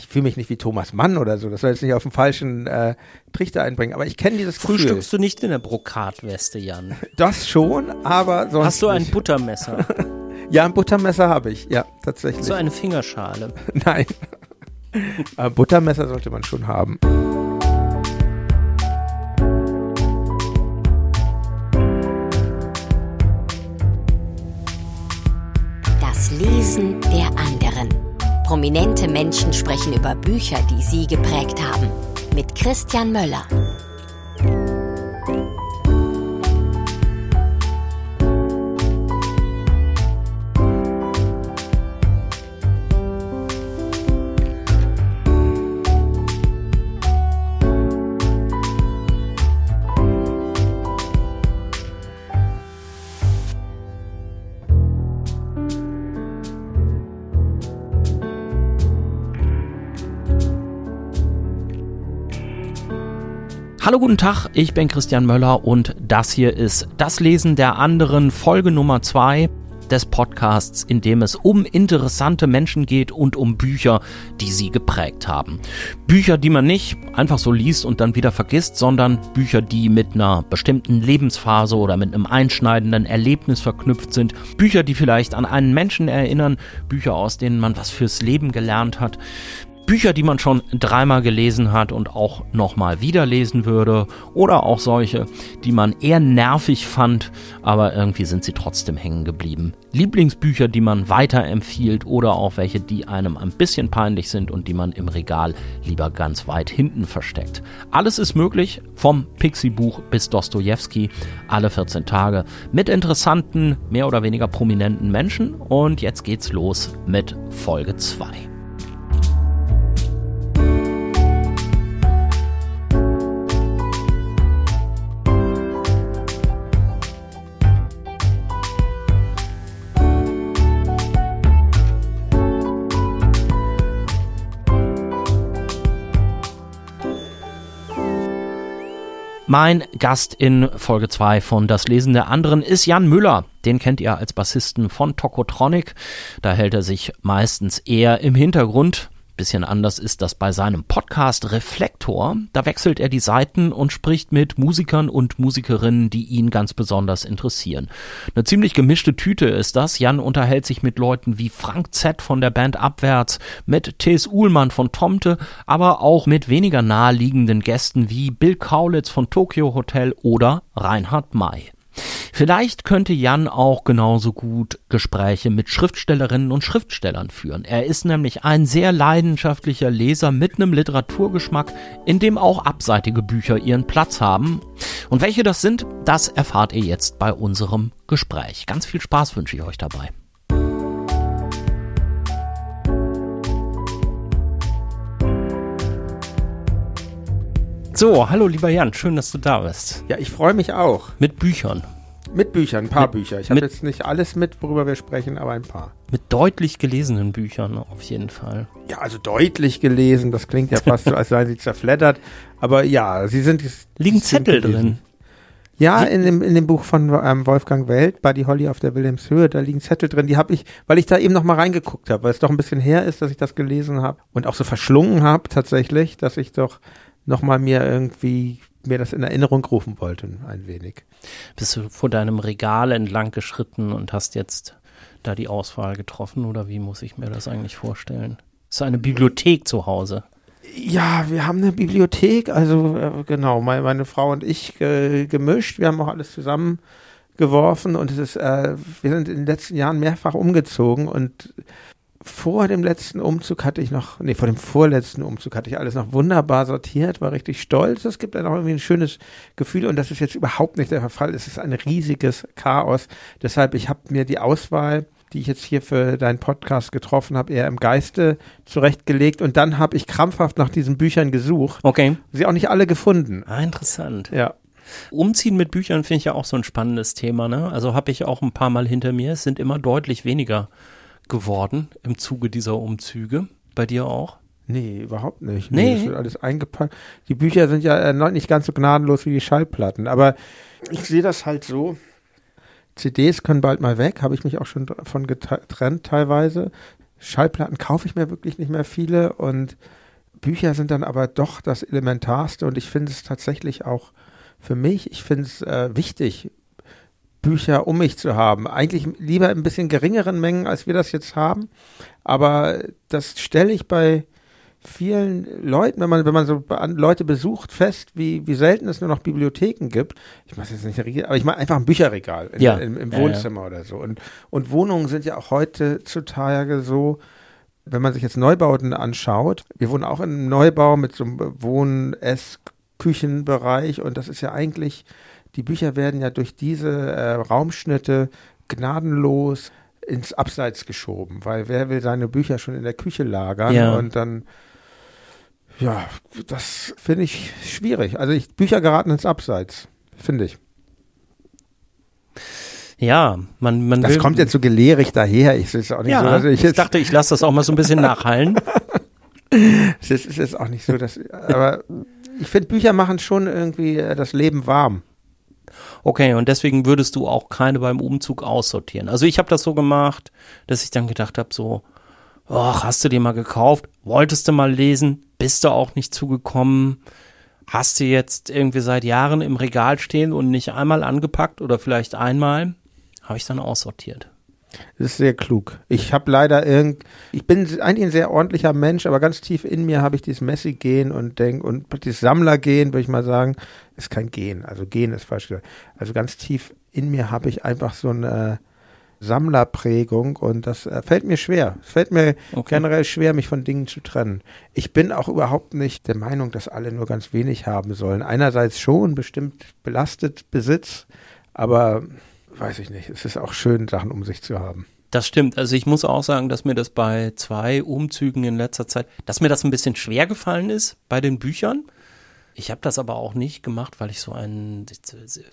ich fühle mich nicht wie Thomas Mann oder so, das soll jetzt nicht auf den falschen äh, Trichter einbringen, aber ich kenne dieses Frühstückst Gefühl. du nicht in der Brokatweste, Jan? Das schon, aber sonst Hast du ein nicht. Buttermesser? Ja, ein Buttermesser habe ich, ja, tatsächlich. Hast du eine Fingerschale? Nein. aber Buttermesser sollte man schon haben. Das Lesen der. Prominente Menschen sprechen über Bücher, die sie geprägt haben. Mit Christian Möller. Hallo, guten Tag, ich bin Christian Möller und das hier ist Das Lesen der anderen, Folge Nummer zwei des Podcasts, in dem es um interessante Menschen geht und um Bücher, die sie geprägt haben. Bücher, die man nicht einfach so liest und dann wieder vergisst, sondern Bücher, die mit einer bestimmten Lebensphase oder mit einem einschneidenden Erlebnis verknüpft sind. Bücher, die vielleicht an einen Menschen erinnern, Bücher, aus denen man was fürs Leben gelernt hat. Bücher, die man schon dreimal gelesen hat und auch nochmal wieder lesen würde. Oder auch solche, die man eher nervig fand, aber irgendwie sind sie trotzdem hängen geblieben. Lieblingsbücher, die man weiterempfiehlt oder auch welche, die einem ein bisschen peinlich sind und die man im Regal lieber ganz weit hinten versteckt. Alles ist möglich, vom Pixie-Buch bis Dostoevsky, alle 14 Tage, mit interessanten, mehr oder weniger prominenten Menschen. Und jetzt geht's los mit Folge 2. Mein Gast in Folge 2 von Das Lesen der anderen ist Jan Müller. Den kennt ihr als Bassisten von Tokotronic. Da hält er sich meistens eher im Hintergrund. Bisschen anders ist das bei seinem Podcast Reflektor. Da wechselt er die Seiten und spricht mit Musikern und Musikerinnen, die ihn ganz besonders interessieren. Eine ziemlich gemischte Tüte ist das. Jan unterhält sich mit Leuten wie Frank Z von der Band Abwärts, mit T.S. Uhlmann von Tomte, aber auch mit weniger naheliegenden Gästen wie Bill Kaulitz von Tokyo Hotel oder Reinhard May. Vielleicht könnte Jan auch genauso gut Gespräche mit Schriftstellerinnen und Schriftstellern führen. Er ist nämlich ein sehr leidenschaftlicher Leser mit einem Literaturgeschmack, in dem auch abseitige Bücher ihren Platz haben. Und welche das sind, das erfahrt ihr jetzt bei unserem Gespräch. Ganz viel Spaß wünsche ich euch dabei. So, hallo lieber Jan, schön, dass du da bist. Ja, ich freue mich auch. Mit Büchern. Mit Büchern, ein paar Mit- Bücher. Ich habe jetzt nicht alles mit, worüber wir sprechen, aber ein paar. Mit deutlich gelesenen Büchern auf jeden Fall. Ja, also deutlich gelesen, das klingt ja fast so, als seien sie zerfleddert. Aber ja, sie sind. Liegen Zettel gelesen. drin. Ja, in dem, in dem Buch von ähm, Wolfgang Welt, Buddy Holly auf der Wilhelmshöhe, da liegen Zettel drin, die habe ich, weil ich da eben noch mal reingeguckt habe, weil es doch ein bisschen her ist, dass ich das gelesen habe und auch so verschlungen habe tatsächlich, dass ich doch noch mal mir irgendwie mir das in Erinnerung rufen wollte, ein wenig. Bist du vor deinem Regal entlang geschritten und hast jetzt da die Auswahl getroffen oder wie muss ich mir das eigentlich vorstellen? Ist eine Bibliothek zu Hause? Ja, wir haben eine Bibliothek, also äh, genau, meine, meine Frau und ich äh, gemischt. Wir haben auch alles zusammengeworfen und es ist, äh, wir sind in den letzten Jahren mehrfach umgezogen und vor dem letzten Umzug hatte ich noch, nee, vor dem vorletzten Umzug hatte ich alles noch wunderbar sortiert, war richtig stolz. Es gibt dann auch irgendwie ein schönes Gefühl und das ist jetzt überhaupt nicht der Fall. Es ist ein riesiges Chaos. Deshalb, ich habe mir die Auswahl, die ich jetzt hier für deinen Podcast getroffen habe, eher im Geiste zurechtgelegt und dann habe ich krampfhaft nach diesen Büchern gesucht. Okay. Sie auch nicht alle gefunden. Ah, interessant. Ja. Umziehen mit Büchern finde ich ja auch so ein spannendes Thema. Ne? Also habe ich auch ein paar Mal hinter mir. Es sind immer deutlich weniger geworden im Zuge dieser Umzüge. Bei dir auch? Nee, überhaupt nicht. Nee. Das wird alles eingepackt. Die Bücher sind ja erneut nicht ganz so gnadenlos wie die Schallplatten. Aber ich sehe das halt so. CDs können bald mal weg, habe ich mich auch schon davon getrennt teilweise. Schallplatten kaufe ich mir wirklich nicht mehr viele und Bücher sind dann aber doch das Elementarste und ich finde es tatsächlich auch für mich, ich finde es äh, wichtig, Bücher um mich zu haben. Eigentlich lieber in ein bisschen geringeren Mengen, als wir das jetzt haben. Aber das stelle ich bei vielen Leuten, wenn man, wenn man so Leute besucht, fest, wie, wie selten es nur noch Bibliotheken gibt. Ich mache jetzt nicht, aber ich mache einfach ein Bücherregal in, ja. im, im Wohnzimmer ja, ja. oder so. Und, und Wohnungen sind ja auch heutzutage so, wenn man sich jetzt Neubauten anschaut, wir wohnen auch in einem Neubau mit so einem Wohn-, Ess-, Küchenbereich und das ist ja eigentlich, die Bücher werden ja durch diese äh, Raumschnitte gnadenlos ins Abseits geschoben, weil wer will seine Bücher schon in der Küche lagern ja. und dann ja, das finde ich schwierig. Also ich, Bücher geraten ins Abseits, finde ich. Ja, man, man Das kommt jetzt so gelehrig daher. Ich, ist auch nicht ja, so, also ich, ich dachte, ich lasse das auch mal so ein bisschen nachhallen. es ist, ist jetzt auch nicht so, dass, aber ich finde, Bücher machen schon irgendwie äh, das Leben warm. Okay, und deswegen würdest du auch keine beim Umzug aussortieren. Also ich habe das so gemacht, dass ich dann gedacht habe, so, ach, hast du dir mal gekauft? Wolltest du mal lesen? Bist du auch nicht zugekommen? Hast du jetzt irgendwie seit Jahren im Regal stehen und nicht einmal angepackt oder vielleicht einmal? Habe ich dann aussortiert. Das ist sehr klug. Ich habe leider irgend, ich bin eigentlich ein sehr ordentlicher Mensch, aber ganz tief in mir habe ich dieses Messi-Gen und denk und dieses Sammler-Gen, würde ich mal sagen, ist kein Gen. Also Gen ist falsch gesagt. Also ganz tief in mir habe ich einfach so eine Sammlerprägung und das äh, fällt mir schwer. Es fällt mir okay. generell schwer, mich von Dingen zu trennen. Ich bin auch überhaupt nicht der Meinung, dass alle nur ganz wenig haben sollen. Einerseits schon bestimmt belastet Besitz, aber weiß ich nicht. Es ist auch schön, Sachen um sich zu haben. Das stimmt. Also ich muss auch sagen, dass mir das bei zwei Umzügen in letzter Zeit, dass mir das ein bisschen schwer gefallen ist bei den Büchern. Ich habe das aber auch nicht gemacht, weil ich so ein,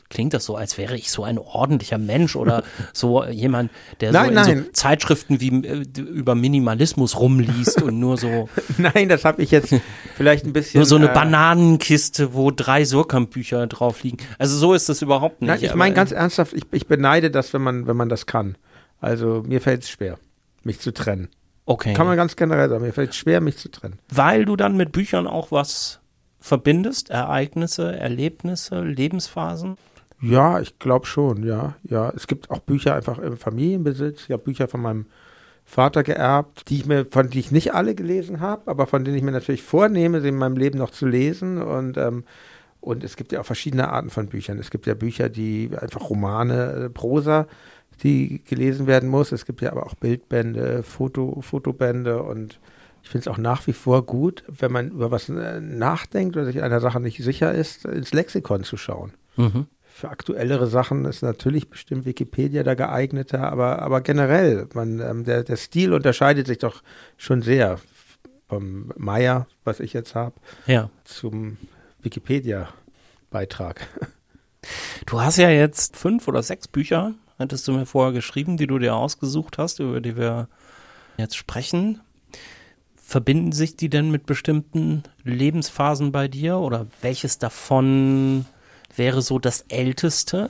klingt das so, als wäre ich so ein ordentlicher Mensch oder so jemand, der nein, so, nein. so Zeitschriften wie äh, über Minimalismus rumliest und nur so. nein, das habe ich jetzt vielleicht ein bisschen. Nur so eine äh, Bananenkiste, wo drei Surkamp-Bücher drauf liegen. Also so ist das überhaupt nicht. Nein, ich meine ganz ernsthaft, ich, ich beneide das, wenn man, wenn man das kann. Also mir fällt es schwer, mich zu trennen. Okay. Kann man ganz generell sagen, mir fällt es schwer, mich zu trennen. Weil du dann mit Büchern auch was verbindest? Ereignisse, Erlebnisse, Lebensphasen? Ja, ich glaube schon, ja. Ja, es gibt auch Bücher einfach im Familienbesitz. Ich habe Bücher von meinem Vater geerbt, die ich mir, von die ich nicht alle gelesen habe, aber von denen ich mir natürlich vornehme, sie in meinem Leben noch zu lesen. Und, ähm, und es gibt ja auch verschiedene Arten von Büchern. Es gibt ja Bücher, die einfach Romane, äh, Prosa, die gelesen werden muss. Es gibt ja aber auch Bildbände, Foto, Fotobände und ich finde es auch nach wie vor gut, wenn man über was äh, nachdenkt oder sich einer Sache nicht sicher ist, ins Lexikon zu schauen. Mhm. Für aktuellere Sachen ist natürlich bestimmt Wikipedia da geeigneter, aber, aber generell, man, ähm, der, der Stil unterscheidet sich doch schon sehr vom Meier, was ich jetzt habe, ja. zum Wikipedia-Beitrag. Du hast ja jetzt fünf oder sechs Bücher, hattest du mir vorher geschrieben, die du dir ausgesucht hast, über die wir jetzt sprechen. Verbinden sich die denn mit bestimmten Lebensphasen bei dir oder welches davon wäre so das älteste?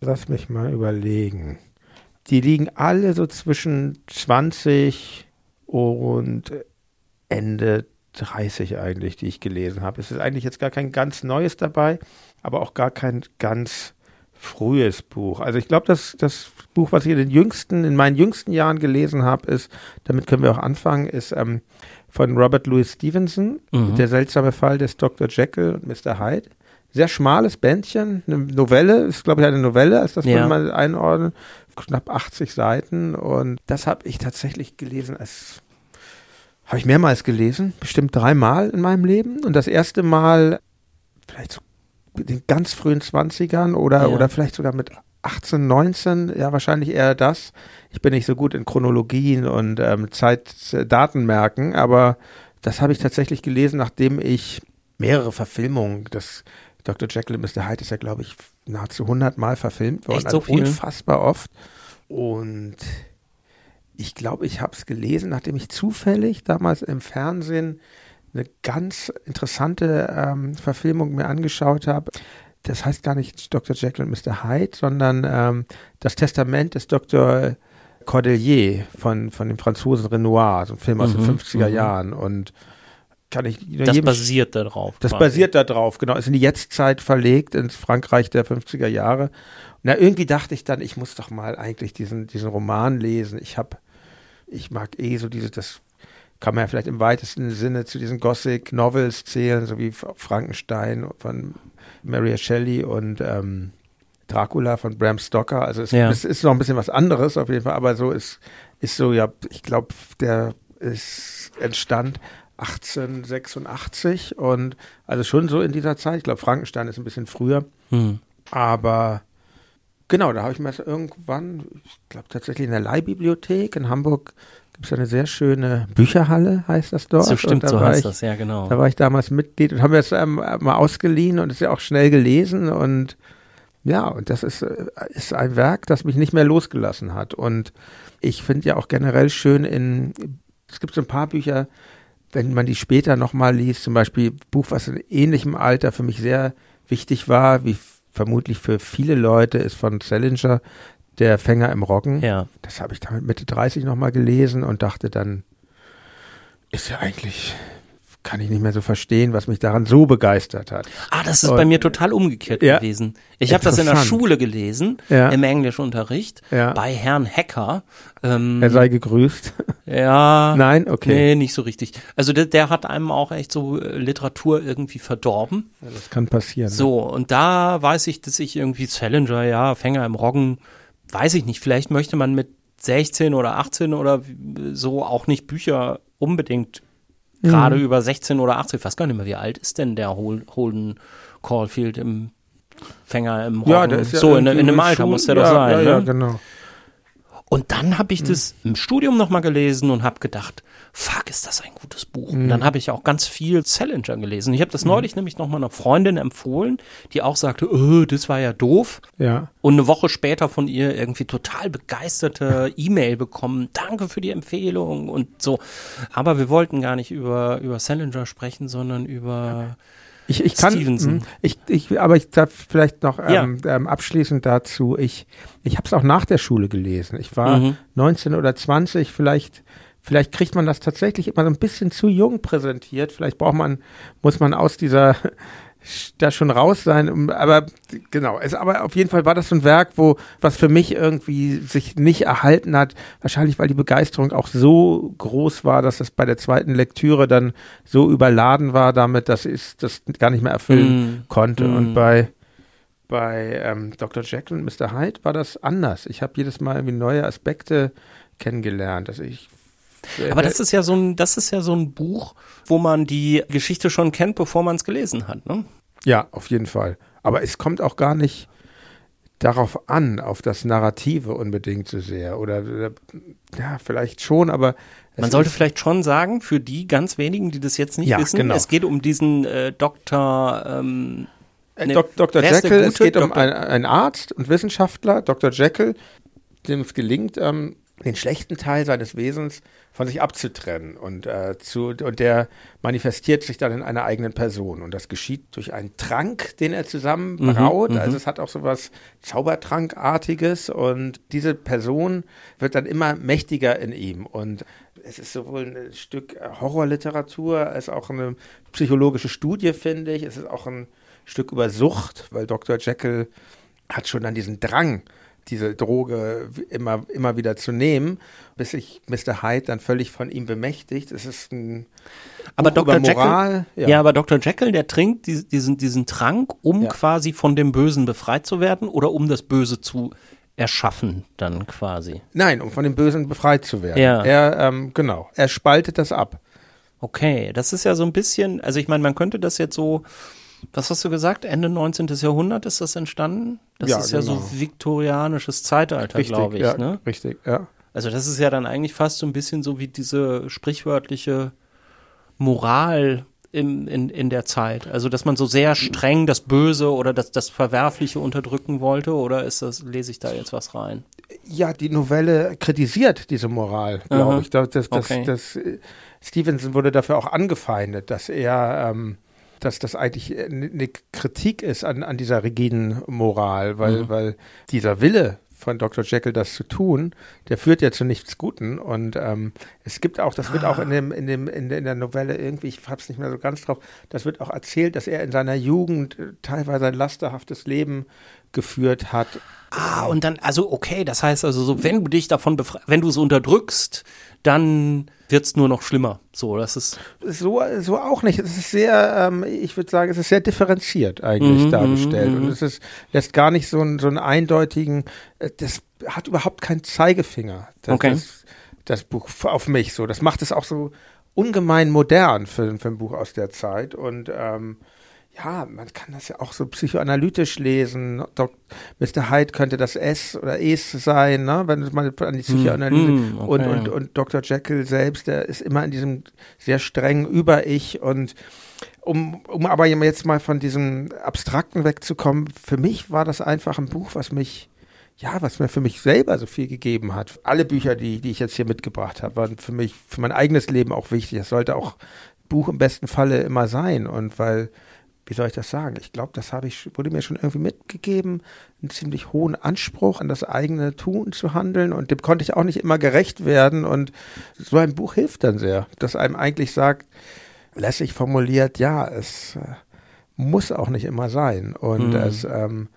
Lass mich mal überlegen. Die liegen alle so zwischen 20 und Ende 30 eigentlich, die ich gelesen habe. Es ist eigentlich jetzt gar kein ganz neues dabei, aber auch gar kein ganz frühes Buch. Also ich glaube, dass das Buch, was ich in den jüngsten, in meinen jüngsten Jahren gelesen habe, ist, damit können wir auch anfangen, ist ähm, von Robert Louis Stevenson, Mhm. Der seltsame Fall des Dr. Jekyll und Mr. Hyde. Sehr schmales Bändchen, eine Novelle, ist glaube ich eine Novelle, als das Ja. man mal einordnen, knapp 80 Seiten und das habe ich tatsächlich gelesen als habe ich mehrmals gelesen, bestimmt dreimal in meinem Leben und das erste Mal vielleicht so den ganz frühen 20ern oder, Ja. oder vielleicht sogar mit 18, 19, ja, wahrscheinlich eher das. Ich bin nicht so gut in Chronologien und ähm, Zeitdatenmerken, aber das habe ich tatsächlich gelesen, nachdem ich mehrere Verfilmungen, das Dr. Jekyll und Mr. Hyde ist ja, glaube ich, nahezu 100 Mal verfilmt worden. Echt so also viel? Unfassbar oft. Und ich glaube, ich habe es gelesen, nachdem ich zufällig damals im Fernsehen eine ganz interessante ähm, Verfilmung mir angeschaut habe. Das heißt gar nicht Dr. Jekyll und Mr. Hyde, sondern ähm, das Testament des Dr. Cordelier von, von dem Franzosen Renoir, so ein Film aus Mhm, den 50er mhm. Jahren und kann ich Das basiert darauf. das quasi. basiert da drauf, genau. Ist in die Jetztzeit verlegt, ins Frankreich der 50er Jahre. Na, irgendwie dachte ich dann, ich muss doch mal eigentlich diesen, diesen Roman lesen. Ich habe, ich mag eh so diese, das kann man ja vielleicht im weitesten Sinne zu diesen Gothic-Novels zählen, so wie Frankenstein von Mary Shelley und ähm, Dracula von Bram Stoker. Also es, Ja. es ist noch ein bisschen was anderes auf jeden Fall, aber so ist, ist so, ja, ich glaube, der ist entstand 1886 und also schon so in dieser Zeit. Ich glaube, Frankenstein ist ein bisschen früher, Hm. aber genau, da habe ich mir das irgendwann, ich glaube tatsächlich in der Leihbibliothek in Hamburg gibt es eine sehr schöne Bücherhalle, heißt das dort. So stimmt, da so heißt ich, das, ja genau. Da war ich damals Mitglied und haben wir es ähm, mal ausgeliehen und ist ja auch schnell gelesen und ja, und das ist, äh, ist ein Werk, das mich nicht mehr losgelassen hat. Und ich finde ja auch generell schön in, es gibt so ein paar Bücher, wenn man die später nochmal liest, zum Beispiel ein Buch, was in ähnlichem Alter für mich sehr wichtig war, wie vermutlich für viele Leute, ist von Salinger, Der Fänger im Roggen. Ja. Das habe ich dann mit Mitte 30 nochmal gelesen und dachte dann, ist ja eigentlich, kann ich nicht mehr so verstehen, was mich daran so begeistert hat. Ah, das ist Und- bei mir total umgekehrt Ja. gewesen. Ich habe das in der. Schule gelesen, Ja. im Englischunterricht, Ja. bei Herrn Hecker. Ähm, Er sei gegrüßt. ja. Nein, okay. Nee, nicht so richtig. Also der, der hat einem auch echt so äh, Literatur irgendwie verdorben. Das kann passieren. So, und da weiß ich, dass ich irgendwie Challenger, ja, Fänger im Roggen, weiß ich nicht, vielleicht möchte man mit 16 oder 18 oder so auch nicht Bücher unbedingt gerade Mhm. über 16 oder 18, ich weiß gar nicht mehr, wie alt ist denn der Hol Holden Caulfield im Fänger im Roggen? Ja, der ist ja so, in, in einem Alter muss der ja, doch sein. Ja, ne? ja, genau. Und dann habe ich das Mhm. im Studium nochmal gelesen und habe gedacht, fuck, ist das ein gutes Buch. Und Mhm. dann habe ich auch ganz viel Challenger gelesen. Ich habe das neulich nämlich nochmal einer Freundin empfohlen, die auch sagte, oh, das war ja doof. Ja. Und eine Woche später von ihr irgendwie total begeisterte E-Mail bekommen. Danke für die Empfehlung und so. Aber wir wollten gar nicht über, über Salinger sprechen, sondern über Ich, ich kann, Stevenson. mh, ich, ich, aber ich darf vielleicht noch Ja. ähm, ähm, abschließend dazu, ich, ich habe es auch nach der Schule gelesen. Ich war Mhm. 19 oder 20, vielleicht, vielleicht kriegt man das tatsächlich immer so ein bisschen zu jung präsentiert. Vielleicht braucht man, muss man aus dieser da schon raus sein, aber genau, es, aber auf jeden Fall war das so ein Werk, wo, was für mich irgendwie sich nicht erhalten hat, wahrscheinlich weil die Begeisterung auch so groß war, dass es bei der zweiten Lektüre dann so überladen war damit, dass ich das gar nicht mehr erfüllen Mm. konnte. Mm. Und bei, bei ähm, Dr. Jekyll und Mr. Hyde war das anders. Ich habe jedes Mal irgendwie neue Aspekte kennengelernt. Also ich Aber das ist ja so ein, das ist ja so ein Buch, wo man die Geschichte schon kennt, bevor man es gelesen hat, ne? Ja, auf jeden Fall. Aber es kommt auch gar nicht darauf an, auf das Narrative unbedingt so sehr. Oder, oder ja, vielleicht schon, aber Man sollte vielleicht schon sagen, für die ganz wenigen, die das jetzt nicht Ja, wissen, genau. es geht um diesen äh, Dr. Ähm, Äh, ne, Dok- Dr. Jekyll, es geht um Dr. einen, einen Arzt und Wissenschaftler, Dr. Jekyll, dem es gelingt, ähm, den schlechten Teil seines Wesens von sich abzutrennen und, äh, zu, und der manifestiert sich dann in einer eigenen Person und das geschieht durch einen Trank, den er zusammen Mhm, braut, mhm. also es hat auch so was Zaubertrankartiges und diese Person wird dann immer mächtiger in ihm und es ist sowohl ein Stück Horrorliteratur als auch eine psychologische Studie, finde ich. Es ist auch ein Stück über Sucht, weil Dr. Jekyll hat schon dann diesen Drang, diese Droge immer, immer wieder zu nehmen, bis sich Mr. Hyde dann völlig von ihm bemächtigt. Es ist ein Aber Buch Dr. über Jekyll, Moral. ja. aber Dr. Jekyll, der trinkt die- diesen, diesen Trank, um Ja. quasi von dem Bösen befreit zu werden oder um das Böse zu erschaffen, dann quasi. Nein, um von dem Bösen befreit zu werden. Ja. Er, ähm, genau, er spaltet das ab. Okay, das ist ja so ein bisschen, also ich meine, man könnte das jetzt so, was hast du gesagt, Ende 19. Jahrhundert ist das entstanden? Das Ja, ist ja so genau. viktorianisches Zeitalter, glaube ich, ja, ne? richtig, ja. Also das ist ja dann eigentlich fast so ein bisschen so wie diese sprichwörtliche Moral im, in, in der Zeit. Also dass man so sehr streng das Böse oder das, das Verwerfliche unterdrücken wollte oder ist das, lese ich da jetzt was rein? Ja, die Novelle kritisiert diese Moral, glaube ich. Das, das, das, Okay. das, äh, Stevenson wurde dafür auch angefeindet, dass er, ähm, dass das eigentlich eine Kritik ist an, an dieser rigiden Moral, weil, Mhm. weil dieser Wille von Dr. Jekyll das zu tun, der führt ja zu nichts Guten. Und ähm, es gibt auch, das wird auch in dem, in dem, in der, in der Novelle irgendwie, ich hab's nicht mehr so ganz drauf, das wird auch erzählt, dass er in seiner Jugend äh, teilweise ein lasterhaftes Leben geführt hat. Ah, und dann, also okay, das heißt also so, wenn du dich davon wenn du es unterdrückst, dann wird es nur noch schlimmer. So, das ist. So, so auch nicht. Es ist sehr, ähm, ich würde sagen, es ist sehr differenziert eigentlich mhm, dargestellt. Mhm, und es ist, lässt gar nicht so, einen, so einen eindeutigen, äh, das hat überhaupt keinen Zeigefinger. Das, okay. das, das Buch auf mich so. Das macht es auch so ungemein modern für, für ein Buch aus der Zeit. Und ähm, ja, man kann das ja auch so psychoanalytisch lesen. Dok Mr. Hyde könnte das S oder Es sein, ne? wenn man an die Psychoanalyse mm, mm, okay. und, und, und Dr. Jekyll selbst, der ist immer in diesem sehr strengen Über-Ich und um, um aber jetzt mal von diesem Abstrakten wegzukommen, für mich war das einfach ein Buch, was mich ja, was mir für mich selber so viel gegeben hat. Alle Bücher, die, die ich jetzt hier mitgebracht habe, waren für mich, für mein eigenes Leben auch wichtig. Das sollte auch Buch im besten Falle immer sein. Und weil wie soll ich das sagen? Ich glaube, das habe ich, wurde mir schon irgendwie mitgegeben, einen ziemlich hohen Anspruch an das eigene Tun zu handeln und dem konnte ich auch nicht immer gerecht werden und so ein Buch hilft dann sehr, dass einem eigentlich sagt, lässig formuliert, ja, es äh, muss auch nicht immer sein und mhm. es, ähm,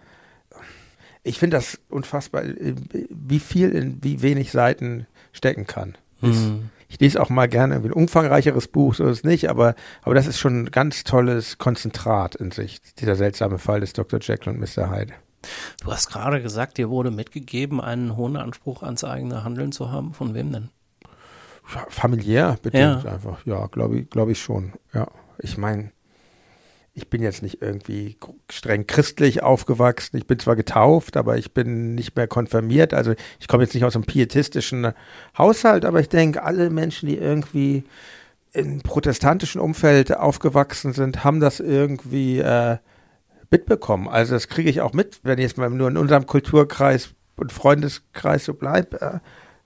ich finde das unfassbar, wie viel in wie wenig Seiten stecken kann. Mhm ich lese auch mal gerne ein umfangreicheres Buch, so ist es nicht, aber, aber das ist schon ein ganz tolles Konzentrat in sich, dieser seltsame Fall des Dr. Jekyll und Mr. Hyde. Du hast gerade gesagt, dir wurde mitgegeben, einen hohen Anspruch ans eigene Handeln zu haben. Von wem denn? Familiär bedingt ja. einfach. Ja, glaube ich, glaube ich schon. Ja, ich meine, ich bin jetzt nicht irgendwie streng christlich aufgewachsen. Ich bin zwar getauft, aber ich bin nicht mehr konfirmiert. Also ich komme jetzt nicht aus einem pietistischen Haushalt, aber ich denke, alle Menschen, die irgendwie im protestantischen Umfeld aufgewachsen sind, haben das irgendwie äh, mitbekommen. Also das kriege ich auch mit, wenn ich jetzt mal nur in unserem Kulturkreis und Freundeskreis so bleibe. Äh,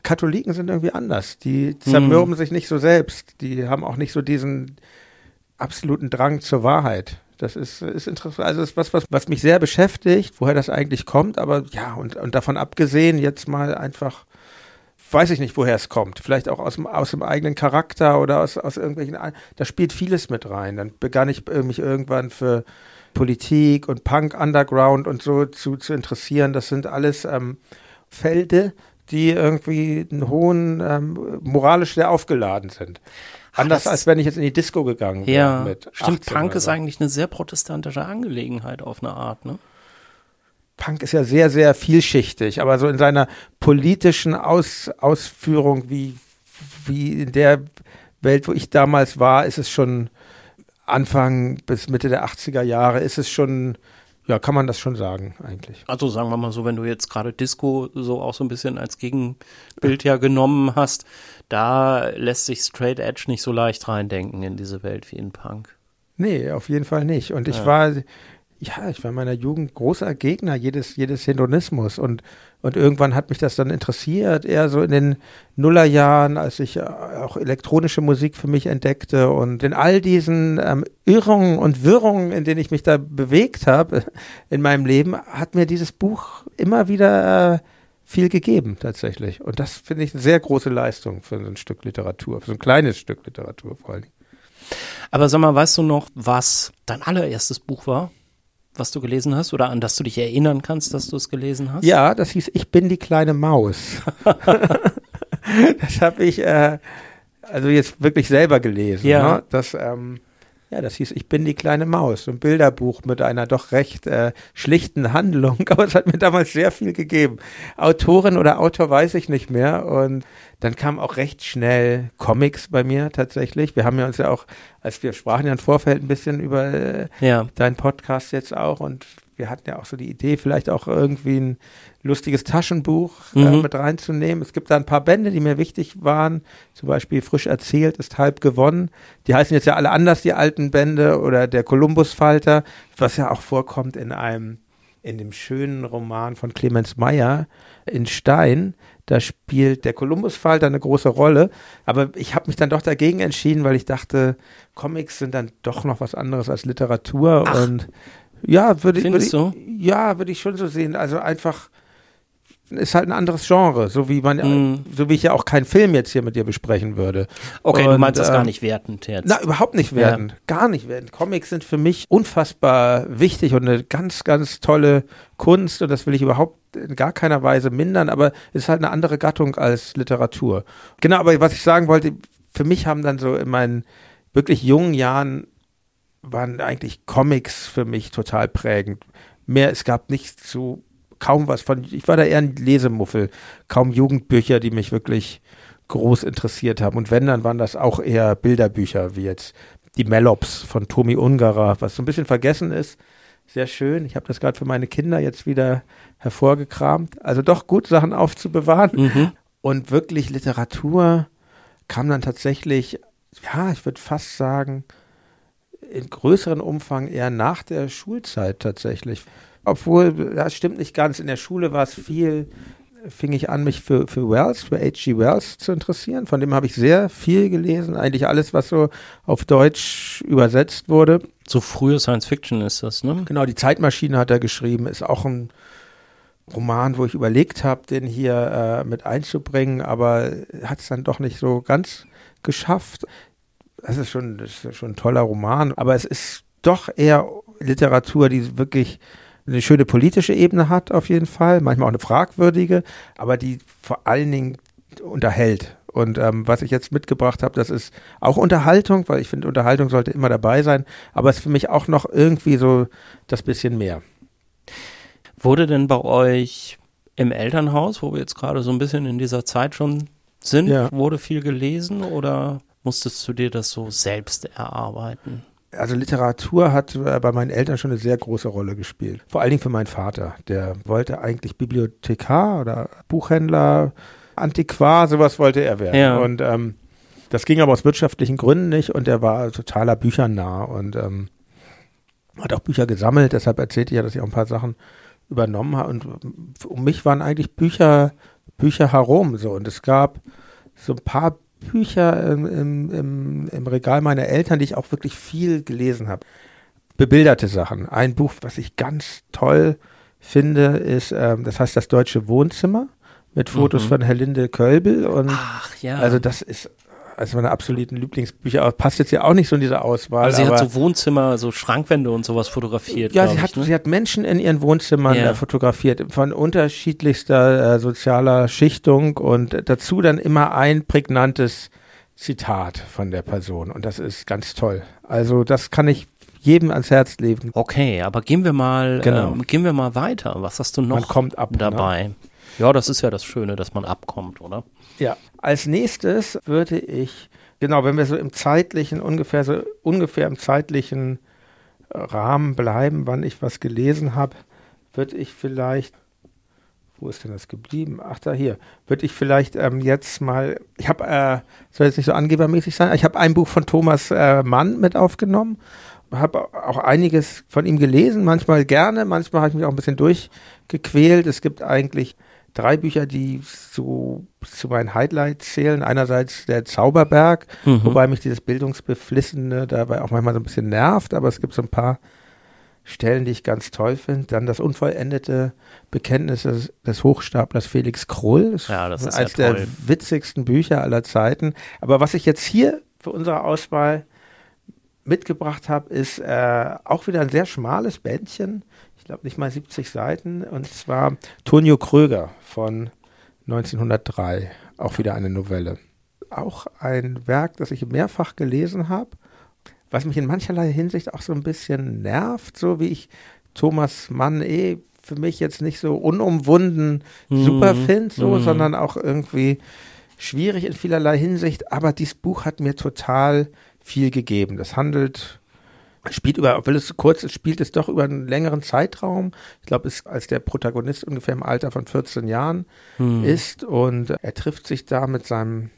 Katholiken sind irgendwie anders. Die zermürben hm. sich nicht so selbst. Die haben auch nicht so diesen absoluten Drang zur Wahrheit. Das ist, ist interessant. Also das ist was, was, was mich sehr beschäftigt, woher das eigentlich kommt. Aber ja, und, und davon abgesehen, jetzt mal einfach, weiß ich nicht, woher es kommt. Vielleicht auch aus dem, aus dem eigenen Charakter oder aus, aus irgendwelchen, da spielt vieles mit rein. Dann begann ich mich irgendwann für Politik und Punk Underground und so zu, zu interessieren. Das sind alles ähm, Felde, die irgendwie einen hohen, ähm, moralisch sehr aufgeladen sind. Anders als wenn ich jetzt in die Disco gegangen wäre. Ja, mit stimmt. Punk ist eigentlich eine sehr protestantische Angelegenheit auf eine Art, ne? Punk ist ja sehr, sehr vielschichtig, aber so in seiner politischen Aus, Ausführung, wie, wie in der Welt, wo ich damals war, ist es schon Anfang bis Mitte der 80er Jahre, ist es schon ja, kann man das schon sagen, eigentlich. Also sagen wir mal so, wenn du jetzt gerade Disco so auch so ein bisschen als Gegenbild ja genommen hast, da lässt sich Straight Edge nicht so leicht reindenken in diese Welt wie in Punk. Nee, auf jeden Fall nicht. Und ich ja. war, ja, ich war in meiner Jugend großer Gegner jedes, jedes Hedonismus und, und irgendwann hat mich das dann interessiert, eher so in den Nullerjahren, als ich äh, auch elektronische Musik für mich entdeckte und in all diesen ähm, Irrungen und Wirrungen, in denen ich mich da bewegt habe in meinem Leben, hat mir dieses Buch immer wieder äh, viel gegeben tatsächlich. Und das finde ich eine sehr große Leistung für so ein Stück Literatur, für so ein kleines Stück Literatur vor allen Dingen. Aber sag mal, weißt du noch, was dein allererstes Buch war? Was du gelesen hast oder an das du dich erinnern kannst, dass du es gelesen hast? Ja, das hieß Ich bin die kleine Maus. das habe ich äh, also jetzt wirklich selber gelesen. Ja. Ne? Das, ähm, ja, das hieß Ich bin die kleine Maus, ein Bilderbuch mit einer doch recht äh, schlichten Handlung, aber es hat mir damals sehr viel gegeben. Autorin oder Autor weiß ich nicht mehr und dann kamen auch recht schnell Comics bei mir tatsächlich. Wir haben ja uns ja auch, als wir sprachen ja im Vorfeld ein bisschen über äh, ja. deinen Podcast jetzt auch und wir hatten ja auch so die Idee, vielleicht auch irgendwie ein lustiges Taschenbuch äh, mhm. mit reinzunehmen. Es gibt da ein paar Bände, die mir wichtig waren. Zum Beispiel Frisch erzählt ist halb gewonnen. Die heißen jetzt ja alle anders, die alten Bände oder der Kolumbusfalter, was ja auch vorkommt in einem, in dem schönen Roman von Clemens Meyer in Stein. Da spielt der Kolumbusfalter eine große Rolle. Aber ich habe mich dann doch dagegen entschieden, weil ich dachte, Comics sind dann doch noch was anderes als Literatur. Ach, und ja, würde ich, würd ich, so? ja, würde ich schon so sehen. Also einfach, ist halt ein anderes Genre, so wie man, Mhm. so wie ich ja auch keinen Film jetzt hier mit dir besprechen würde. Okay, du Und, meinst das ähm, gar nicht wertend jetzt. Na, überhaupt nicht wertend. Gar nicht wertend. Comics sind für mich unfassbar wichtig und eine ganz, ganz tolle Kunst und das will ich überhaupt in gar keiner Weise mindern, aber es ist halt eine andere Gattung als Literatur. Genau, aber was ich sagen wollte, für mich haben dann so in meinen wirklich jungen Jahren waren eigentlich Comics für mich total prägend. Mehr, es gab nicht so, kaum was von, ich war da eher ein Lesemuffel, kaum Jugendbücher, die mich wirklich groß interessiert haben. Und wenn, dann waren das auch eher Bilderbücher, wie jetzt die Mellops von Tomi Ungarer, was so ein bisschen vergessen ist. Sehr schön. Ich habe das gerade für meine Kinder jetzt wieder hervorgekramt. Also doch gut, Sachen aufzubewahren. Mhm. Und wirklich Literatur kam dann tatsächlich, ja, ich würde fast sagen, in größeren Umfang eher nach der Schulzeit tatsächlich. Obwohl, das stimmt nicht ganz. In der Schule war es viel, fing ich an, mich für, für Wells, für H.G. Wells zu interessieren. Von dem habe ich sehr viel gelesen. Eigentlich alles, was so auf Deutsch übersetzt wurde. So frühe Science Fiction ist das, ne? Genau, die Zeitmaschine hat er geschrieben, ist auch ein Roman, wo ich überlegt habe, den hier äh, mit einzubringen, aber hat es dann doch nicht so ganz geschafft. Das ist schon, das ist schon ein toller Roman, aber es ist doch eher Literatur, die wirklich eine schöne politische Ebene hat, auf jeden Fall, manchmal auch eine fragwürdige, aber die vor allen Dingen unterhält. Und ähm, was ich jetzt mitgebracht habe, das ist auch Unterhaltung, weil ich finde, Unterhaltung sollte immer dabei sein, aber es ist für mich auch noch irgendwie so das bisschen mehr. Wurde denn bei euch im Elternhaus, wo wir jetzt gerade so ein bisschen in dieser Zeit schon sind, Ja. wurde viel gelesen oder musstest du dir das so selbst erarbeiten? Also Literatur hat äh, bei meinen Eltern schon eine sehr große Rolle gespielt. Vor allen Dingen für meinen Vater. Der wollte eigentlich Bibliothekar oder Buchhändler, Antiquar, sowas wollte er werden. Ja. Und ähm, das ging aber aus wirtschaftlichen Gründen nicht und er war totaler büchernah und ähm, hat auch Bücher gesammelt. Deshalb erzählte ich ja, dass ich auch ein paar Sachen übernommen habe. Und ähm, um mich waren eigentlich Bücher, Bücher herum so. Und es gab so ein paar Bücher im, im, im, im Regal meiner Eltern, die ich auch wirklich viel gelesen habe. Bebilderte Sachen. Ein Buch, was ich ganz toll finde, ist, ähm, das heißt Das Deutsche Wohnzimmer mit Fotos Mhm. von Herlinde Kölbel. Und Ach ja. also das ist also meine absoluten Lieblingsbücher. Aber Passt jetzt ja auch nicht so in diese Auswahl. also sie hat so Wohnzimmer, so Schrankwände und sowas fotografiert. ja, sie hat, ich, ne? sie hat Menschen in ihren Wohnzimmern Ja. äh, fotografiert, von unterschiedlichster äh, sozialer Schichtung und dazu dann immer ein prägnantes Zitat von der Person. Und das ist ganz toll. Also das kann ich jedem ans Herz legen. Okay, aber gehen wir mal, Genau. ähm, gehen wir mal weiter. Was hast du noch Man kommt ab. Ne? Ja, das ist ja das Schöne, dass man abkommt, oder? Ja. Als nächstes würde ich, genau, wenn wir so im zeitlichen, ungefähr so ungefähr im zeitlichen äh, Rahmen bleiben, wann ich was gelesen habe, würde ich vielleicht, wo ist denn das geblieben? Ach, da hier, würde ich vielleicht ähm, jetzt mal, ich habe, äh, soll jetzt nicht so angebermäßig sein, ich habe ein Buch von Thomas äh, Mann mit aufgenommen, habe auch einiges von ihm gelesen, manchmal gerne, manchmal habe ich mich auch ein bisschen durchgequält. Es gibt eigentlich drei Bücher, die so zu meinen Highlights zählen. Einerseits der Zauberberg, Mhm. wobei mich dieses Bildungsbeflissene dabei auch manchmal so ein bisschen nervt, aber es gibt so ein paar Stellen, die ich ganz toll finde. Dann das unvollendete Bekenntnis des, des Hochstaplers Felix Krull. Das Ja, das ist eines ja der witzigsten Bücher aller Zeiten. Aber was ich jetzt hier für unsere Auswahl mitgebracht habe, ist äh, auch wieder ein sehr schmales Bändchen. Ich glaube nicht mal 70 Seiten. Und zwar Tonio Kröger von 1903. Auch wieder eine Novelle. Auch ein Werk, das ich mehrfach gelesen habe, was mich in mancherlei Hinsicht auch so ein bisschen nervt, so wie ich Thomas Mann eh für mich jetzt nicht so unumwunden super Mhm. finde, so, Mhm. sondern auch irgendwie schwierig in vielerlei Hinsicht. Aber dieses Buch hat mir total viel gegeben. Das handelt, spielt über, obwohl es so kurz ist, spielt es doch über einen längeren Zeitraum. Ich glaube, es als der Protagonist ungefähr im Alter von 14 Jahren Hm. ist und er trifft sich da mit seinem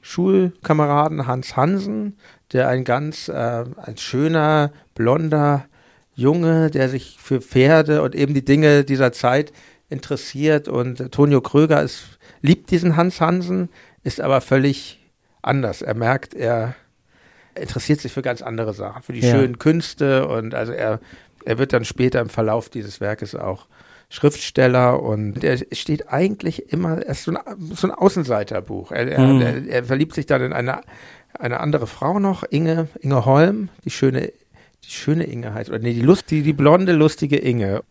Schulkameraden Hans Hansen, der ein ganz, äh, ein schöner, blonder Junge, der sich für Pferde und eben die Dinge dieser Zeit interessiert und äh, Tonio Kröger ist, liebt diesen Hans Hansen, ist aber völlig anders. Er merkt, er interessiert sich für ganz andere Sachen, für die Ja. schönen Künste und also er, er wird dann später im Verlauf dieses Werkes auch Schriftsteller und er steht eigentlich immer, er ist so ein, so ein Außenseiterbuch. Er, Mhm. er, er, er verliebt sich dann in eine, eine andere Frau noch, Inge, Inge Holm, die schöne, die schöne Inge heißt, oder nee, die, Lust, die, die blonde, lustige Inge,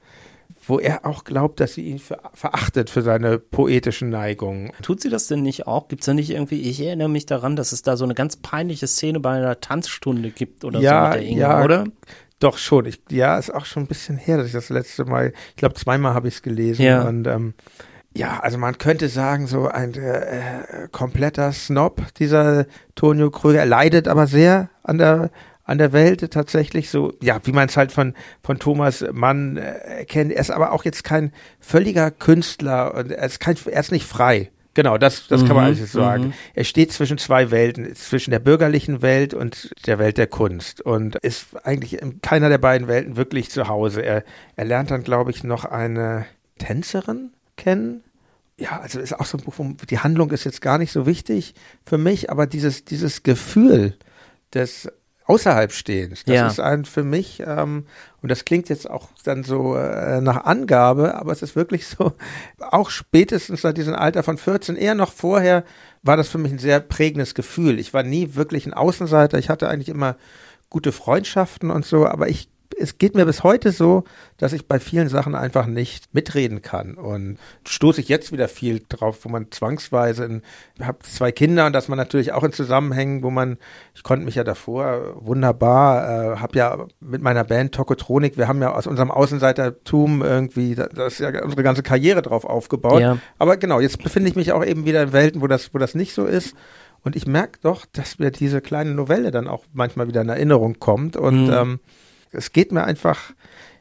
wo er auch glaubt, dass sie ihn ver verachtet für seine poetischen Neigungen. Tut sie das denn nicht auch? Gibt es da nicht irgendwie, ich erinnere mich daran, dass es da so eine ganz peinliche Szene bei einer Tanzstunde gibt oder Ja, so mit der Inge, ja. oder? Doch schon. Ich, ja, ist auch schon ein bisschen her, dass ich das letzte Mal, ich glaube zweimal habe ich es gelesen. Ja. Und ähm, ja, also man könnte sagen, so ein äh, kompletter Snob, dieser Tonio Kröger. Er leidet aber sehr an der an der Welt tatsächlich so, ja, wie man es halt von, von Thomas Mann äh, kennt. Er ist aber auch jetzt kein völliger Künstler und er ist, kein, er ist nicht frei. Genau, das, das kann man Mhm, eigentlich so sagen. mhm. Er steht zwischen zwei Welten, zwischen der bürgerlichen Welt und der Welt der Kunst und ist eigentlich in keiner der beiden Welten wirklich zu Hause. Er, er lernt dann, glaube ich, noch eine Tänzerin kennen. Ja, also ist auch so ein Buch, wo die Handlung ist jetzt gar nicht so wichtig für mich, aber dieses, dieses Gefühl des Außerhalbstehens, das Ja. ist ein für mich, ähm, und das klingt jetzt auch dann so äh, nach Angabe, aber es ist wirklich so, auch spätestens seit diesem Alter von 14, eher noch vorher, war das für mich ein sehr prägendes Gefühl. Ich war nie wirklich ein Außenseiter, ich hatte eigentlich immer gute Freundschaften und so, aber ich es geht mir bis heute so, dass ich bei vielen Sachen einfach nicht mitreden kann. Und stoße ich jetzt wieder viel drauf, wo man zwangsweise, in, ich habe zwei Kinder und dass man natürlich auch in Zusammenhängen, wo man, ich konnte mich ja davor wunderbar, äh, habe ja mit meiner Band Tokotronik, wir haben ja aus unserem Außenseitertum irgendwie, da, da ist ja unsere ganze Karriere drauf aufgebaut. Ja. Aber genau, jetzt befinde ich mich auch eben wieder in Welten, wo das, wo das nicht so ist. Und ich merke doch, dass mir diese kleine Novelle dann auch manchmal wieder in Erinnerung kommt. Und Mhm. ähm, es geht mir einfach,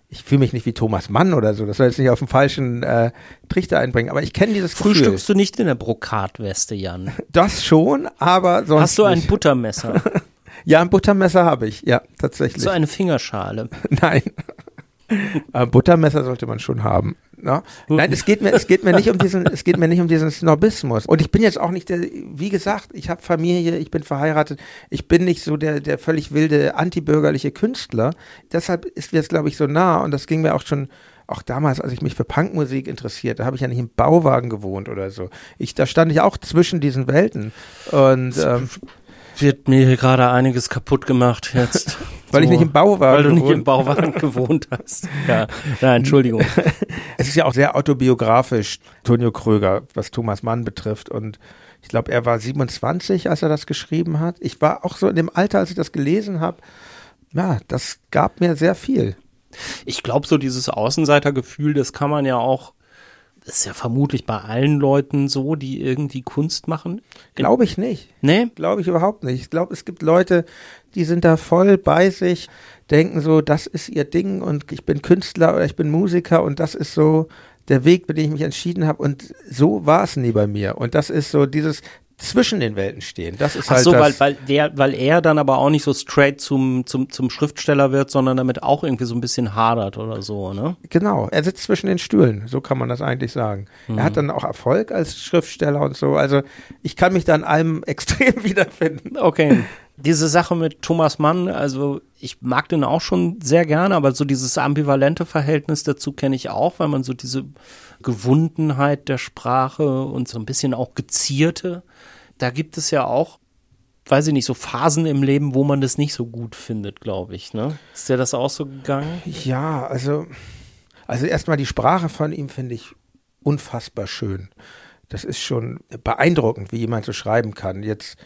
ich fühle mich nicht wie Thomas Mann oder so, das soll jetzt nicht auf den falschen äh, Trichter einbringen, aber ich kenne dieses Gefühl. Frühstückst du nicht in der Brokatweste, Jan? Das schon, aber sonst Hast du ein nicht. Buttermesser? Ja, ein Buttermesser habe ich, ja, tatsächlich. so eine Fingerschale? Nein. Äh, Buttermesser sollte man schon haben. Ne? Nein, es geht mir, es geht mir nicht um diesen, es geht mir nicht um diesen Snobismus. Und ich bin jetzt auch nicht der, wie gesagt, ich habe Familie, ich bin verheiratet, ich bin nicht so der, der völlig wilde antibürgerliche Künstler. Deshalb ist mir es, glaube ich, so nah. Und das ging mir auch schon, auch damals, als ich mich für Punkmusik interessierte, habe ich ja nicht im Bauwagen gewohnt oder so. Ich, da stand ich auch zwischen diesen Welten. Und ähm, Wird mir hier gerade einiges kaputt gemacht jetzt. weil ich So. nicht im Bauwagen Weil du nicht im Bauwagen gewohnt hast. Ja, Nein, Entschuldigung. Es ist ja auch sehr autobiografisch, Tonio Kröger, was Thomas Mann betrifft. Und ich glaube, er war 27, als er das geschrieben hat. Ich war auch so in dem Alter, als ich das gelesen habe. Ja, das gab mir sehr viel. Ich glaube, so dieses Außenseitergefühl, das kann man ja auch, das ist ja vermutlich bei allen Leuten so, die irgendwie Kunst machen. Glaube ich nicht. Nee? Glaube ich überhaupt nicht. Ich glaube, es gibt Leute, die sind da voll bei sich, denken so, das ist ihr Ding und ich bin Künstler oder ich bin Musiker und das ist so der Weg, für den ich mich entschieden habe. Und so war es nie bei mir. Und das ist so dieses zwischen den Welten stehen. Das ist Ach halt so, weil, weil, der, weil er dann aber auch nicht so straight zum, zum, zum Schriftsteller wird, sondern damit auch irgendwie so ein bisschen hadert oder so, ne? Genau, er sitzt zwischen den Stühlen, so kann man das eigentlich sagen. Er hat dann auch Erfolg als Schriftsteller und so. Also ich kann mich da in allem extrem wiederfinden. Okay. Diese Sache mit Thomas Mann, also ich mag den auch schon sehr gerne, aber so dieses ambivalente Verhältnis dazu kenne ich auch, weil man so diese Gewundenheit der Sprache und so ein bisschen auch gezierte, da gibt es ja auch, weiß ich nicht, so Phasen im Leben, wo man das nicht so gut findet, glaube ich, ne? Ist dir das auch so gegangen? Ja, also, also erstmal die Sprache von ihm finde ich unfassbar schön. Das ist schon beeindruckend, wie jemand so schreiben kann. Jetzt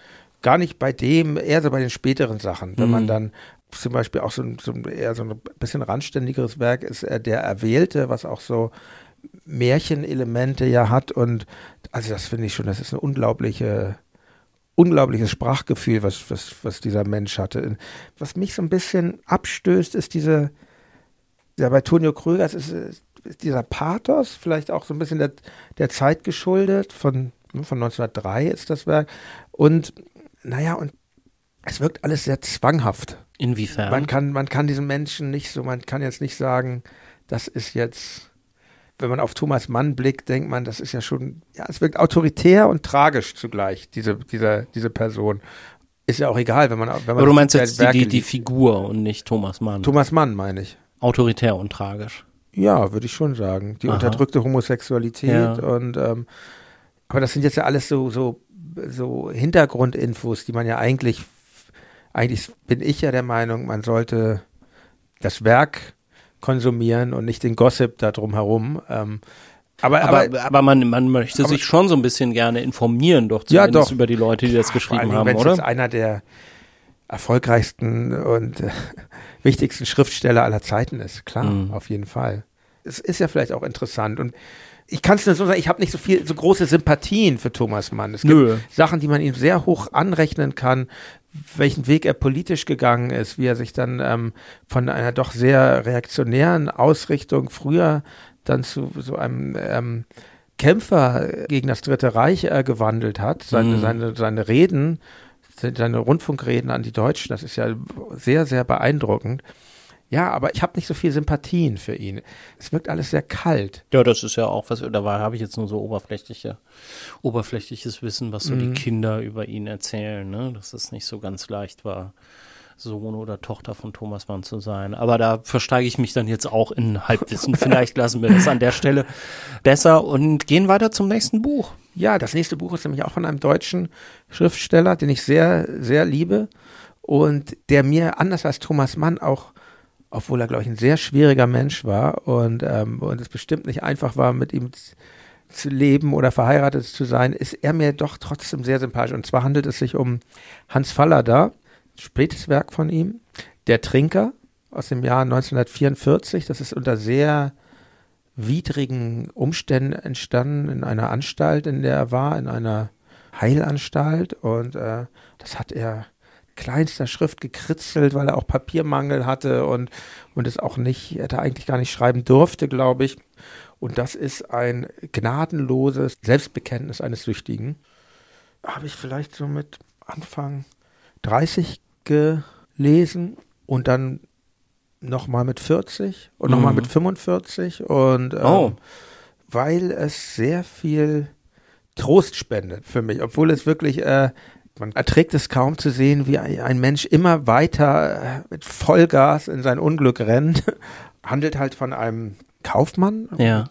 gar nicht bei dem, eher so bei den späteren Sachen. Wenn man Mhm. dann zum Beispiel auch so, ein- so eher so ein bisschen randständigeres Werk ist, äh, der Erwählte, was auch so Märchenelemente ja hat. Und also das finde ich schon, das ist eine unglaubliche, unglaubliches Sprachgefühl, was, was, was dieser Mensch hatte. Was mich so ein bisschen abstößt, ist diese, ja, bei Tonio Kröger ist, ist, dieser Pathos, vielleicht auch so ein bisschen der, der Zeit geschuldet, von, von 1903 ist das Werk. Und naja, und es wirkt alles sehr zwanghaft. Inwiefern? Man kann, man kann diesen Menschen nicht so, man kann jetzt nicht sagen, das ist jetzt, wenn man auf Thomas Mann blickt, denkt man, das ist ja schon, ja, es wirkt autoritär und tragisch zugleich, diese, diese, diese Person. Ist ja auch egal, wenn man, wenn man aber du meinst jetzt die, die, die. Figur und nicht Thomas Mann. Thomas Mann, meine ich. Autoritär und tragisch. Ja, würde ich schon sagen. Die Aha. unterdrückte Homosexualität Ja. und ähm, aber das sind jetzt ja alles so, so, so Hintergrundinfos, die man ja eigentlich, eigentlich bin ich ja der Meinung, man sollte das Werk konsumieren und nicht den Gossip da drumherum. Ähm, aber, Aber, aber, aber, man, man möchte aber- sich schon so ein bisschen gerne informieren, doch Ja, zumindest doch. über die Leute, die das geschrieben Dingen, haben, oder? jetzt einer der erfolgreichsten und äh, wichtigsten Schriftsteller aller Zeiten ist, klar, Mhm. auf jeden Fall. Es ist ja vielleicht auch interessant und ich kann es nur so sagen, ich habe nicht so viel, so große Sympathien für Thomas Mann. Es gibt Nö. Sachen, die man ihm sehr hoch anrechnen kann, welchen Weg er politisch gegangen ist, wie er sich dann ähm, von einer doch sehr reaktionären Ausrichtung früher dann zu so einem ähm, Kämpfer gegen das Dritte Reich äh, gewandelt hat. Seine, Mhm. seine, seine Reden, seine Rundfunkreden an die Deutschen, das ist ja sehr, sehr beeindruckend. Ja, aber ich habe nicht so viel Sympathien für ihn. Es wirkt alles sehr kalt. Ja, das ist ja auch was, da war- habe ich jetzt nur so oberflächliche, oberflächliches Wissen, was so Mhm. die Kinder über ihn erzählen, ne? dass es nicht so ganz leicht war, Sohn oder Tochter von Thomas Mann zu sein. Aber da versteige ich mich dann jetzt auch in Halbwissen. Vielleicht lassen wir das an der Stelle besser und gehen weiter zum nächsten Buch. Ja, das nächste Buch ist nämlich auch von einem deutschen Schriftsteller, den ich sehr, sehr liebe und der mir anders als Thomas Mann auch, obwohl er, glaube ich, ein sehr schwieriger Mensch war und, ähm, und es bestimmt nicht einfach war, mit ihm zu leben oder verheiratet zu sein, ist er mir doch trotzdem sehr sympathisch. Und zwar handelt es sich um Hans Fallada, spätes Werk von ihm, Der Trinker aus dem Jahr 1944. Das ist unter sehr widrigen Umständen entstanden in einer Anstalt, in der er war, in einer Heilanstalt. Und äh, das hat er kleinster Schrift gekritzelt, weil er auch Papiermangel hatte und, und es auch nicht, er da eigentlich gar nicht schreiben durfte, glaube ich. Und das ist ein gnadenloses Selbstbekenntnis eines Süchtigen. Habe ich vielleicht so mit Anfang 30 gelesen und dann nochmal mit 40 und nochmal Mhm. mit 45 und ähm, Oh. weil es sehr viel Trost spendet für mich, obwohl es wirklich, äh, man erträgt es kaum zu sehen, wie ein, Mensch immer weiter mit Vollgas in sein Unglück rennt. Handelt halt von einem Kaufmann, Ja.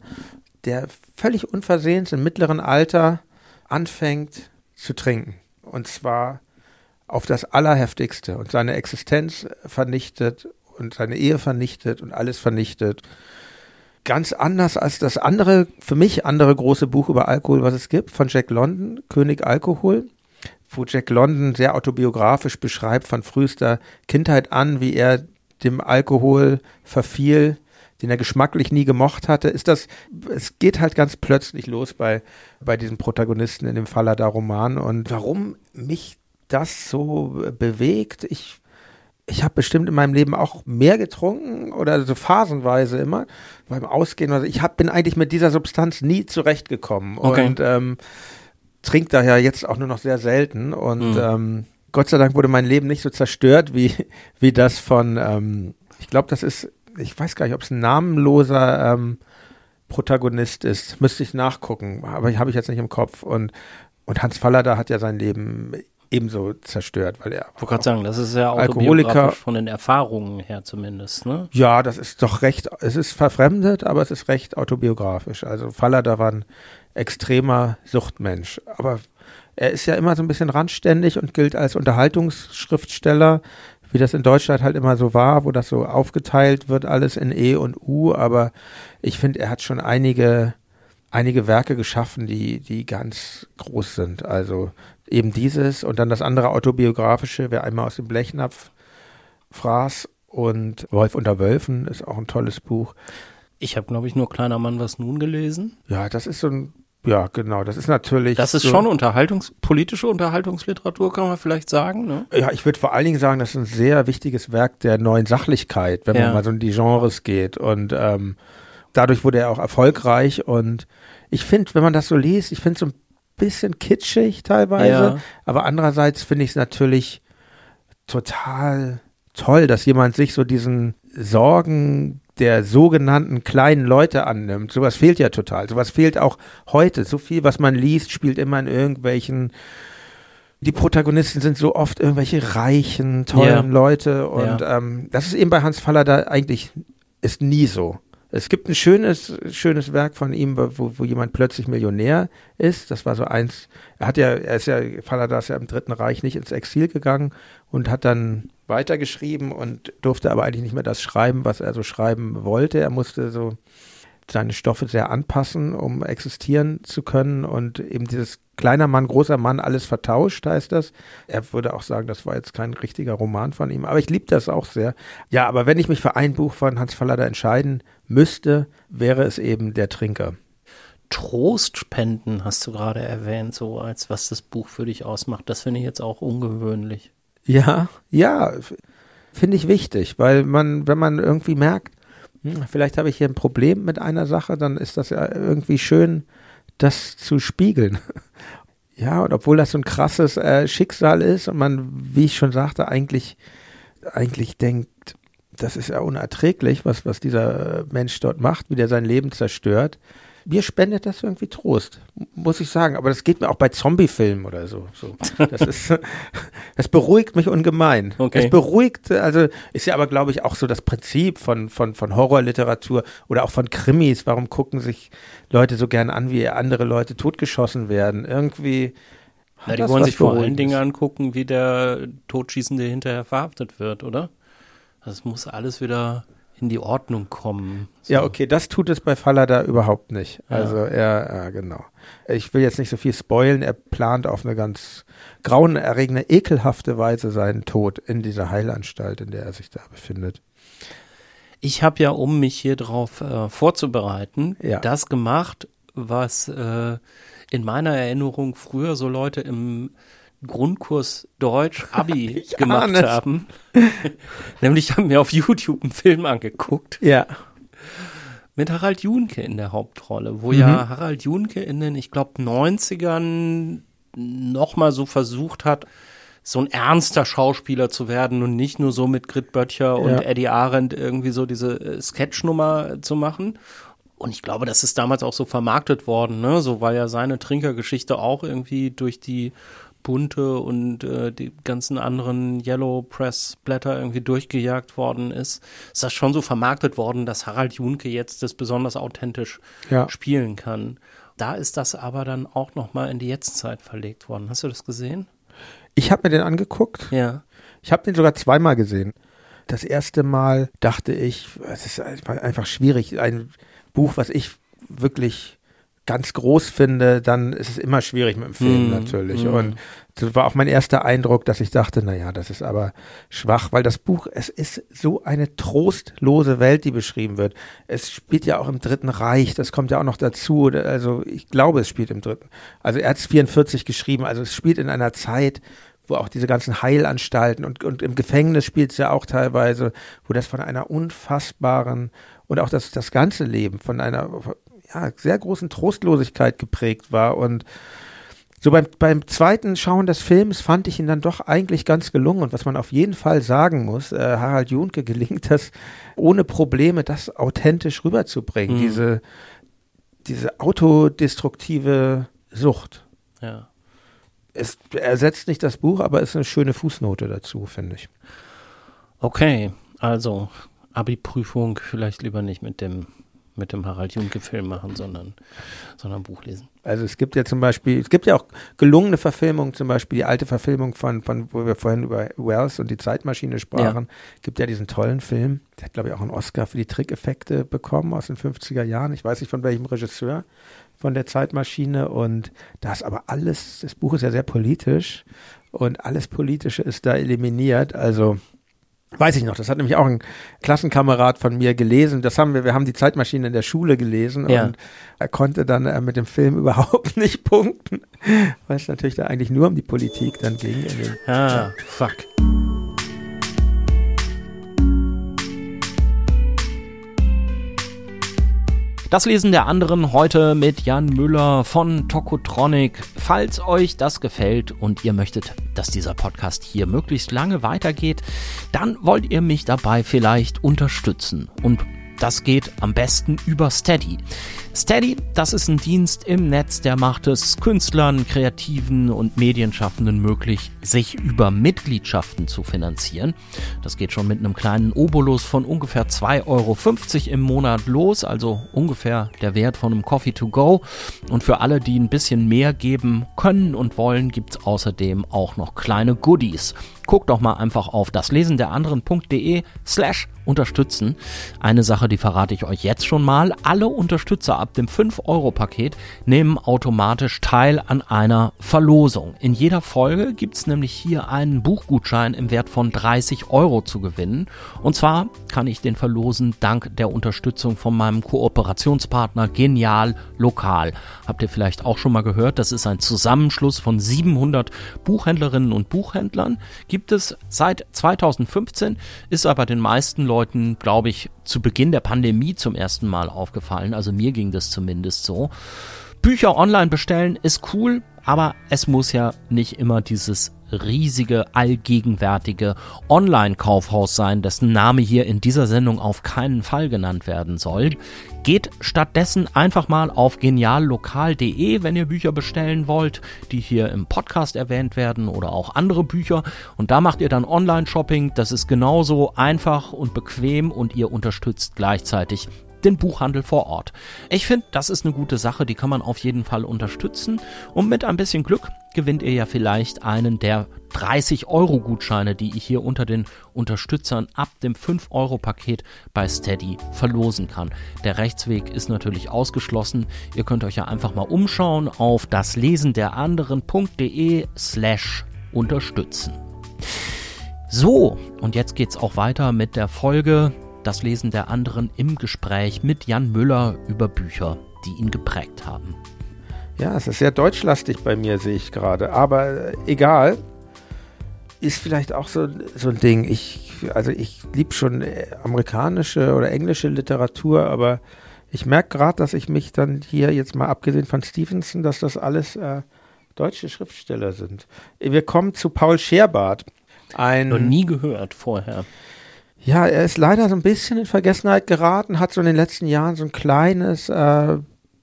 der völlig unversehens im mittleren Alter anfängt zu trinken. Und zwar auf das Allerheftigste und seine Existenz vernichtet und seine Ehe vernichtet und alles vernichtet. Ganz anders als das andere, für mich andere große Buch über Alkohol, was es gibt, von Jack London, König Alkohol, wo Jack London sehr autobiografisch beschreibt von frühester Kindheit an, wie er dem Alkohol verfiel, den er geschmacklich nie gemocht hatte, ist das, es geht halt ganz plötzlich los bei, bei diesem Protagonisten in dem Fallada-Roman und warum mich das so bewegt, ich ich habe bestimmt in meinem Leben auch mehr getrunken oder so phasenweise immer beim Ausgehen. Also ich hab, bin eigentlich mit dieser Substanz nie zurechtgekommen Okay. und ähm, trinke daher jetzt auch nur noch sehr selten. Und Mhm. ähm, Gott sei Dank wurde mein Leben nicht so zerstört wie, wie das von, ähm, ich glaube, das ist, ich weiß gar nicht, ob es ein namenloser ähm, Protagonist ist. Müsste ich nachgucken, aber habe ich jetzt nicht im Kopf. Und, und Hans Fallada hat ja sein Leben ebenso zerstört, weil er Ich wollte gerade sagen, das ist ja Alkoholiker- autobiografisch von den Erfahrungen her zumindest, ne? Ja, das ist doch recht, es ist verfremdet, aber es ist recht autobiografisch. Also Fallada war ein extremer Suchtmensch. Aber er ist ja immer so ein bisschen randständig und gilt als Unterhaltungsschriftsteller, wie das in Deutschland halt immer so war, wo das so aufgeteilt wird, alles in E und U. Aber ich finde, er hat schon einige, einige Werke geschaffen, die, die ganz groß sind. Also eben dieses und dann das andere autobiografische, wer einmal aus dem Blechnapf fraß und Wolf unter Wölfen ist auch ein tolles Buch. Ich habe, glaube ich, nur Kleiner Mann was nun gelesen. Ja, das ist so ein, ja, genau, das ist natürlich. Das ist so, schon Unterhaltungs politische Unterhaltungsliteratur, kann man vielleicht sagen, ne? Ja, ich würde vor allen Dingen sagen, das ist ein sehr wichtiges Werk der neuen Sachlichkeit, wenn Ja. man mal so in die Genres geht. Und ähm, dadurch wurde er auch erfolgreich. Und ich finde, wenn man das so liest, ich finde es so ein bisschen kitschig teilweise. Ja. Aber andererseits finde ich es natürlich total toll, dass jemand sich so diesen Sorgen der sogenannten kleinen Leute annimmt. Sowas fehlt ja total. Sowas fehlt auch heute. So viel, was man liest, spielt immer in irgendwelchen die Protagonisten sind so oft irgendwelche reichen, tollen Ja. Leute und ähm, das ist eben bei Hans Fallada eigentlich ist nie so. Es gibt ein schönes, schönes Werk von ihm, wo, wo jemand plötzlich Millionär ist. Das war so eins. Er hat ja, er ist ja, Fallada ist ja im Dritten Reich nicht ins Exil gegangen und hat dann weitergeschrieben und durfte aber eigentlich nicht mehr das schreiben, was er so schreiben wollte. Er musste so seine Stoffe sehr anpassen, um existieren zu können und eben dieses kleiner Mann, großer Mann, alles vertauscht, heißt das. Er würde auch sagen, das war jetzt kein richtiger Roman von ihm, aber ich liebe das auch sehr. Ja, aber wenn ich mich für ein Buch von Hans Fallada entscheiden müsste, wäre es eben Der Trinker. Trostspenden hast du gerade erwähnt, so als was das Buch für dich ausmacht. Das finde ich jetzt auch ungewöhnlich. Ja, ja, finde ich wichtig, weil man, wenn man irgendwie merkt, hm, vielleicht habe ich hier ein Problem mit einer Sache, dann ist das ja irgendwie schön, das zu spiegeln. Ja, und obwohl das so ein krasses äh, Schicksal ist und man, wie ich schon sagte, eigentlich, eigentlich denkt, das ist ja unerträglich, was, was dieser Mensch dort macht, wie der sein Leben zerstört mir spendet das irgendwie Trost, muss ich sagen. Aber das geht mir auch bei Zombie-Filmen oder so. so. Das ist, das beruhigt mich ungemein. Okay. Es beruhigt, also ist ja aber, glaube ich, auch so das Prinzip von, von, von Horrorliteratur oder auch von Krimis. Warum gucken sich Leute so gern an, wie andere Leute totgeschossen werden? Irgendwie. Na, die wollen sich vor allen Dingen angucken, wie der Totschießende hinterher verhaftet wird, oder? Das muss alles wieder in die Ordnung kommen. So. Ja, okay, das tut es bei Fallada überhaupt nicht. Ja. Also er, ja, genau. Ich will jetzt nicht so viel spoilen. Er plant auf eine ganz grauenerregende, ekelhafte Weise seinen Tod in dieser Heilanstalt, in der er sich da befindet. Ich habe ja, um mich hier drauf äh, vorzubereiten, ja. das gemacht, was äh, in meiner Erinnerung früher so Leute im Grundkurs Deutsch Abi gemacht haben. Nämlich haben wir auf YouTube einen Film angeguckt. Ja. Mit Harald Junke in der Hauptrolle, wo mhm. ja Harald Junke in den, ich glaube, 90ern nochmal so versucht hat, so ein ernster Schauspieler zu werden und nicht nur so mit Grit Böttcher und ja. Eddie Arendt irgendwie so diese äh, Sketchnummer zu machen. Und ich glaube, das ist damals auch so vermarktet worden, ne? So war ja seine Trinkergeschichte auch irgendwie durch die bunte und äh, die ganzen anderen Yellow Press Blätter irgendwie durchgejagt worden ist, ist das schon so vermarktet worden, dass Harald Junke jetzt das besonders authentisch ja. spielen kann. Da ist das aber dann auch noch mal in die Jetztzeit verlegt worden. Hast du das gesehen? Ich habe mir den angeguckt. Ja. Ich habe den sogar zweimal gesehen. Das erste Mal dachte ich, es ist einfach schwierig, ein Buch, was ich wirklich ganz groß finde, dann ist es immer schwierig mit dem Film mm, natürlich. Mm. Und das war auch mein erster Eindruck, dass ich dachte, naja, das ist aber schwach, weil das Buch, es ist so eine trostlose Welt, die beschrieben wird. Es spielt ja auch im Dritten Reich, das kommt ja auch noch dazu. Also ich glaube, es spielt im Dritten. Also er hat es 44 geschrieben, also es spielt in einer Zeit, wo auch diese ganzen Heilanstalten und, und im Gefängnis spielt es ja auch teilweise, wo das von einer unfassbaren und auch das, das ganze Leben von einer ja, sehr großen Trostlosigkeit geprägt war. Und so beim, beim zweiten Schauen des Films fand ich ihn dann doch eigentlich ganz gelungen. Und was man auf jeden Fall sagen muss, äh, Harald Junke gelingt das ohne Probleme, das authentisch rüberzubringen. Mhm. Diese, diese autodestruktive Sucht. Ja. Es ersetzt nicht das Buch, aber ist eine schöne Fußnote dazu, finde ich. Okay, also Abi-Prüfung vielleicht lieber nicht mit dem mit dem Harald Junke-Film machen, sondern, sondern Buch lesen. Also es gibt ja zum Beispiel, es gibt ja auch gelungene Verfilmungen, zum Beispiel die alte Verfilmung von, von wo wir vorhin über Wells und die Zeitmaschine sprachen, ja. gibt ja diesen tollen Film, der hat glaube ich auch einen Oscar für die Trickeffekte bekommen aus den 50er Jahren, ich weiß nicht von welchem Regisseur von der Zeitmaschine und da ist aber alles, das Buch ist ja sehr politisch und alles Politische ist da eliminiert, also Weiß ich noch, das hat nämlich auch ein Klassenkamerad von mir gelesen. Das haben wir, wir haben die Zeitmaschine in der Schule gelesen ja. und er konnte dann äh, mit dem Film überhaupt nicht punkten, weil es natürlich da eigentlich nur um die Politik dann ging. ah, fuck. Das Lesen der anderen heute mit Jan Müller von Tokotronic. Falls euch das gefällt und ihr möchtet, dass dieser Podcast hier möglichst lange weitergeht, dann wollt ihr mich dabei vielleicht unterstützen. Und Das geht am besten über Steady. Steady, das ist ein Dienst im Netz, der macht es Künstlern, Kreativen und Medienschaffenden möglich, sich über Mitgliedschaften zu finanzieren. Das geht schon mit einem kleinen Obolus von ungefähr 2,50 Euro im Monat los, also ungefähr der Wert von einem Coffee to go. Und für alle, die ein bisschen mehr geben können und wollen, gibt es außerdem auch noch kleine Goodies. Guckt doch mal einfach auf daslesenderanderen.de slash unterstützen. Eine Sache, die verrate ich euch jetzt schon mal. Alle Unterstützer ab dem 5-Euro-Paket nehmen automatisch teil an einer Verlosung. In jeder Folge gibt es nämlich hier einen Buchgutschein im Wert von 30 Euro zu gewinnen. Und zwar kann ich den verlosen dank der Unterstützung von meinem Kooperationspartner Genial Lokal. Habt ihr vielleicht auch schon mal gehört, das ist ein Zusammenschluss von 700 Buchhändlerinnen und Buchhändlern. Gibt es seit 2015, ist aber den meisten Leuten, glaube ich, zu Beginn der Pandemie zum ersten Mal aufgefallen. Also mir ging das zumindest so. Bücher online bestellen ist cool, aber es muss ja nicht immer dieses riesige, allgegenwärtige Online-Kaufhaus sein, dessen Name hier in dieser Sendung auf keinen Fall genannt werden soll. Geht stattdessen einfach mal auf geniallokal.de, wenn ihr Bücher bestellen wollt, die hier im Podcast erwähnt werden oder auch andere Bücher. Und da macht ihr dann Online-Shopping. Das ist genauso einfach und bequem und ihr unterstützt gleichzeitig den Buchhandel vor Ort. Ich finde, das ist eine gute Sache, die kann man auf jeden Fall unterstützen. Und mit ein bisschen Glück gewinnt ihr ja vielleicht einen der 30 Euro Gutscheine, die ich hier unter den Unterstützern ab dem 5 Euro Paket bei Steady verlosen kann. Der Rechtsweg ist natürlich ausgeschlossen. Ihr könnt euch ja einfach mal umschauen auf daslesenderanderen.de slash unterstützen. So, und jetzt geht's auch weiter mit der Folge das Lesen der anderen im Gespräch mit Jan Müller über Bücher, die ihn geprägt haben. Ja, es ist sehr deutschlastig bei mir, sehe ich gerade. Aber äh, egal. Ist vielleicht auch so, so ein Ding. Ich, also ich liebe schon äh, amerikanische oder englische Literatur, aber ich merke gerade, dass ich mich dann hier jetzt mal abgesehen von Stevenson, dass das alles äh, deutsche Schriftsteller sind. Wir kommen zu Paul Scherbart. Ein, Noch nie gehört vorher. Ja, er ist leider so ein bisschen in Vergessenheit geraten, hat so in den letzten Jahren so ein kleines, äh,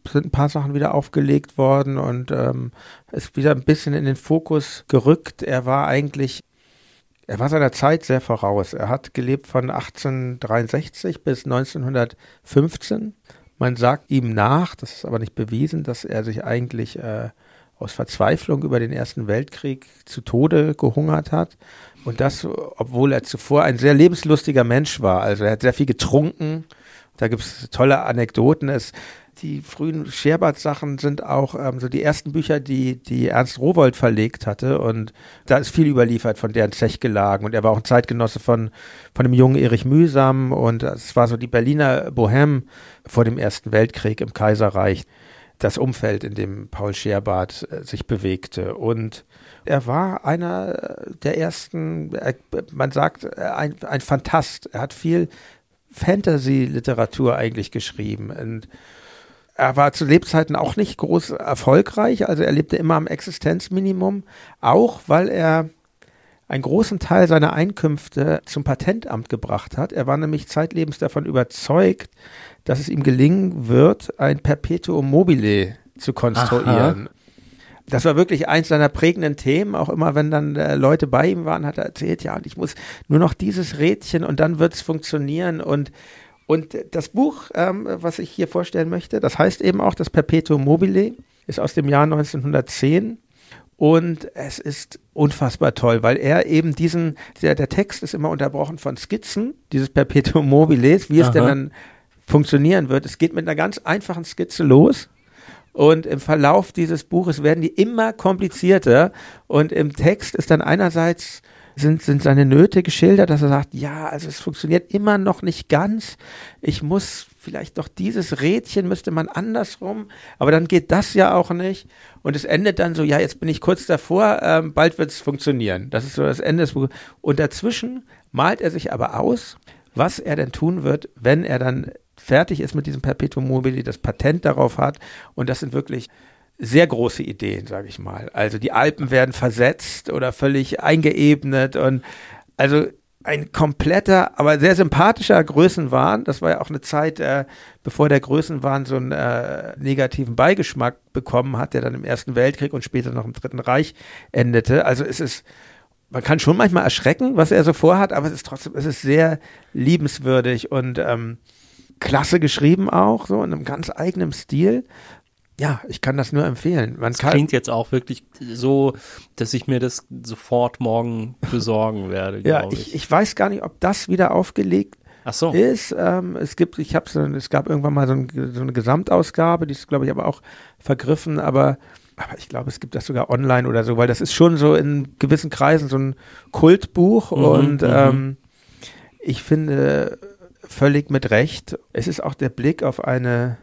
sind ein paar Sachen wieder aufgelegt worden und ähm, ist wieder ein bisschen in den Fokus gerückt. Er war eigentlich, er war seiner Zeit sehr voraus. Er hat gelebt von 1863 bis 1915. Man sagt ihm nach, das ist aber nicht bewiesen, dass er sich eigentlich äh, aus Verzweiflung über den Ersten Weltkrieg zu Tode gehungert hat. Und das, obwohl er zuvor ein sehr lebenslustiger Mensch war. Also er hat sehr viel getrunken. Da gibt es tolle Anekdoten. Es, die frühen Scherbart-Sachen sind auch ähm, so die ersten Bücher, die, die Ernst Rowold verlegt hatte. Und da ist viel überliefert von deren Zechgelagen. Und er war auch ein Zeitgenosse von, von dem jungen Erich Mühsam. Und es war so die Berliner Bohème vor dem Ersten Weltkrieg im Kaiserreich. Das Umfeld, in dem Paul Scherbart äh, sich bewegte. Und er war einer der ersten, man sagt, ein, ein Fantast. Er hat viel Fantasy-Literatur eigentlich geschrieben. Und er war zu Lebzeiten auch nicht groß erfolgreich, also er lebte immer am Existenzminimum, auch weil er einen großen Teil seiner Einkünfte zum Patentamt gebracht hat. Er war nämlich zeitlebens davon überzeugt, dass es ihm gelingen wird, ein Perpetuum mobile zu konstruieren. Aha das war wirklich eins seiner prägenden Themen. Auch immer, wenn dann äh, Leute bei ihm waren, hat er erzählt, ja, und ich muss nur noch dieses Rädchen und dann wird es funktionieren. Und, und das Buch, ähm, was ich hier vorstellen möchte, das heißt eben auch das Perpetuum mobile, ist aus dem Jahr 1910. Und es ist unfassbar toll, weil er eben diesen, der, der Text ist immer unterbrochen von Skizzen, dieses Perpetuum mobile, wie es Aha. denn dann funktionieren wird. Es geht mit einer ganz einfachen Skizze los und im Verlauf dieses Buches werden die immer komplizierter. Und im Text ist dann einerseits sind, sind seine Nöte geschildert, dass er sagt, ja, also es funktioniert immer noch nicht ganz. Ich muss vielleicht doch dieses Rädchen müsste man andersrum, aber dann geht das ja auch nicht. Und es endet dann so, ja, jetzt bin ich kurz davor, ähm, bald wird es funktionieren. Das ist so das Ende des Buches. Und dazwischen malt er sich aber aus, was er denn tun wird, wenn er dann fertig ist mit diesem Perpetuum mobile, das Patent darauf hat. Und das sind wirklich sehr große Ideen, sage ich mal. Also die Alpen werden versetzt oder völlig eingeebnet und also ein kompletter, aber sehr sympathischer Größenwahn. Das war ja auch eine Zeit, äh, bevor der Größenwahn so einen äh, negativen Beigeschmack bekommen hat, der dann im Ersten Weltkrieg und später noch im Dritten Reich endete. Also es ist, man kann schon manchmal erschrecken, was er so vorhat, aber es ist trotzdem, es ist sehr liebenswürdig und ähm, klasse geschrieben auch, so in einem ganz eigenen Stil ja, ich kann das nur empfehlen. Man das klingt jetzt auch wirklich so, dass ich mir das sofort morgen besorgen werde. ja, ich. ich. ich weiß gar nicht, ob das wieder aufgelegt Ach so. ist. Ähm, es gibt, ich habe es gab irgendwann mal so, ein, so, eine Gesamtausgabe, die ist, glaube ich, aber auch vergriffen, aber, aber ich glaube, es gibt das sogar online oder so, weil das ist schon so in gewissen Kreisen so ein Kultbuch mhm, und mhm. ähm, ich finde völlig mit Recht. Es ist auch der Blick auf eine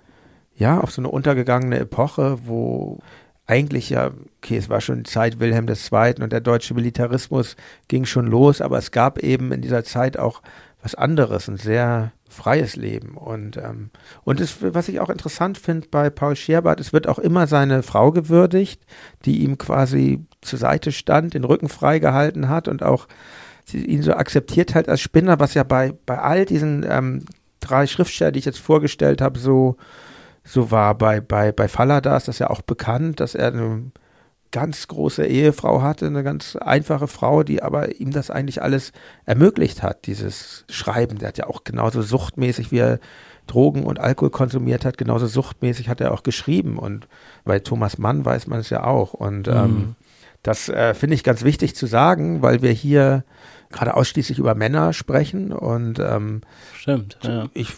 ja, auf so eine untergegangene Epoche, wo eigentlich ja, okay, es war schon Zeit Wilhelm II. und der deutsche Militarismus ging schon los, aber es gab eben in dieser Zeit auch was anderes, ein sehr freies Leben. Und, ähm, und es, was ich auch interessant finde bei Paul Scherbart, es wird auch immer seine Frau gewürdigt, die ihm quasi zur Seite stand, den Rücken freigehalten hat und auch ihn so akzeptiert halt als Spinner, was ja bei, bei all diesen ähm, drei Schriftstellern, die ich jetzt vorgestellt habe, so so war bei, bei, bei Fallada ist das ja auch bekannt, dass er eine ganz große Ehefrau hatte, eine ganz einfache Frau, die aber ihm das eigentlich alles ermöglicht hat, dieses Schreiben. Der hat ja auch genauso suchtmäßig, wie er Drogen und Alkohol konsumiert hat, genauso suchtmäßig hat er auch geschrieben. Und bei Thomas Mann weiß man es ja auch. Und ähm, mhm. ähm, das äh, finde ich ganz wichtig zu sagen, weil wir hier gerade ausschließlich über Männer sprechen. Und ähm, Stimmt, ja. ich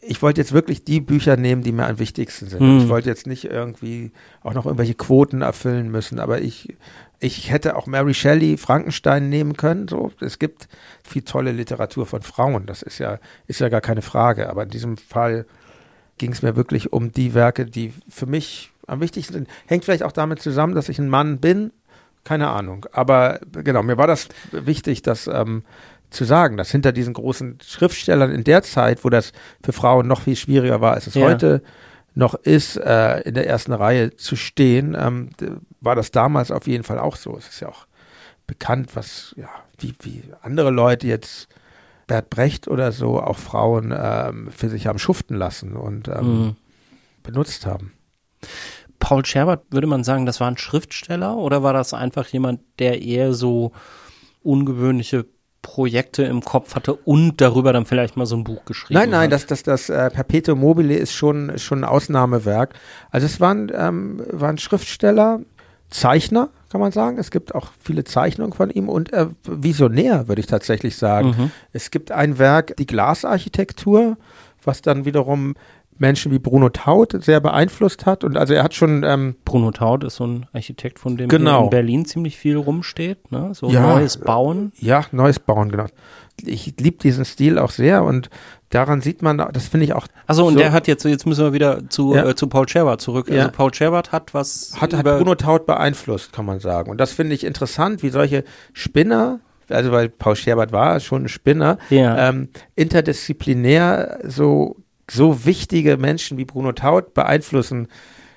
ich wollte jetzt wirklich die Bücher nehmen, die mir am wichtigsten sind. Hm. Ich wollte jetzt nicht irgendwie auch noch irgendwelche Quoten erfüllen müssen, aber ich, ich hätte auch Mary Shelley Frankenstein nehmen können. So, es gibt viel tolle Literatur von Frauen. Das ist ja, ist ja gar keine Frage. Aber in diesem Fall ging es mir wirklich um die Werke, die für mich am wichtigsten sind. Hängt vielleicht auch damit zusammen, dass ich ein Mann bin. Keine Ahnung. Aber genau, mir war das wichtig, dass ähm, zu sagen, dass hinter diesen großen Schriftstellern in der Zeit, wo das für Frauen noch viel schwieriger war, als es ja. heute noch ist, äh, in der ersten Reihe zu stehen, ähm, war das damals auf jeden Fall auch so. Es ist ja auch bekannt, was, ja, wie, wie andere Leute jetzt Bert Brecht oder so auch Frauen ähm, für sich haben schuften lassen und ähm, mhm. benutzt haben. Paul Scherbert, würde man sagen, das war ein Schriftsteller oder war das einfach jemand, der eher so ungewöhnliche Projekte im Kopf hatte und darüber dann vielleicht mal so ein Buch geschrieben Nein, nein, hat. das, das, das äh, Perpetuum mobile ist schon, ist schon ein Ausnahmewerk. Also es waren, ähm, waren Schriftsteller, Zeichner, kann man sagen. Es gibt auch viele Zeichnungen von ihm und äh, Visionär, würde ich tatsächlich sagen. Mhm. Es gibt ein Werk, die Glasarchitektur, was dann wiederum Menschen wie Bruno Taut sehr beeinflusst hat. Und also er hat schon. Ähm, Bruno Taut ist so ein Architekt, von dem genau. in Berlin ziemlich viel rumsteht. Ne? So ja, neues Bauen. Ja, neues Bauen, genau. Ich liebe diesen Stil auch sehr und daran sieht man, das finde ich auch. Also und so, der hat jetzt, jetzt müssen wir wieder zu, ja. äh, zu Paul Scherbert zurück. Also Paul Scherbert hat was. Hat, hat Bruno Taut beeinflusst, kann man sagen. Und das finde ich interessant, wie solche Spinner also weil Paul Scherbert war schon ein Spinner, ja. ähm, interdisziplinär so so wichtige Menschen wie Bruno Taut beeinflussen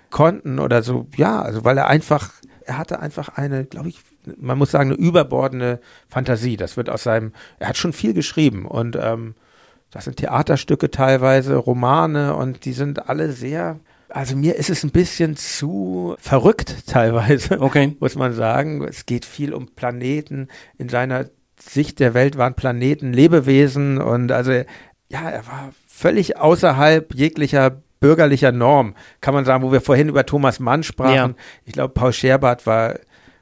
konnten oder so, ja, also weil er einfach, er hatte einfach eine, glaube ich, man muss sagen, eine überbordene Fantasie. Das wird aus seinem, er hat schon viel geschrieben und ähm, das sind Theaterstücke teilweise, Romane und die sind alle sehr, also mir ist es ein bisschen zu verrückt teilweise, okay. muss man sagen. Es geht viel um Planeten. In seiner Sicht der Welt waren Planeten Lebewesen und also ja, er war völlig außerhalb jeglicher bürgerlicher Norm, kann man sagen, wo wir vorhin über Thomas Mann sprachen. Ja. Ich glaube, Paul Scherbart war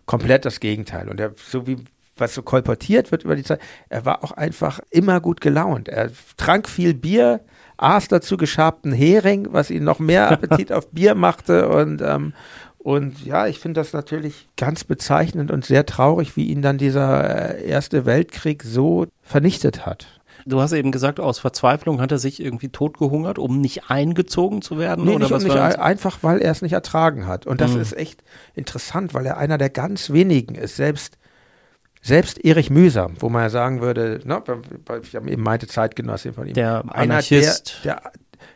komplett das Gegenteil. Und er, so wie was so kolportiert wird über die Zeit, er war auch einfach immer gut gelaunt. Er trank viel Bier, aß dazu geschabten Hering, was ihn noch mehr Appetit auf Bier machte und ähm, und ja, ich finde das natürlich ganz bezeichnend und sehr traurig, wie ihn dann dieser äh, Erste Weltkrieg so vernichtet hat. Du hast eben gesagt, aus Verzweiflung hat er sich irgendwie totgehungert, um nicht eingezogen zu werden? Nee, oder nicht, was nicht einfach, weil er es nicht ertragen hat. Und das mhm. ist echt interessant, weil er einer der ganz wenigen ist. Selbst, selbst Erich Mühsam, wo man ja sagen würde, ne, ich habe eben meinte Zeitgenossin von ihm. Der Anarchist. Der, der,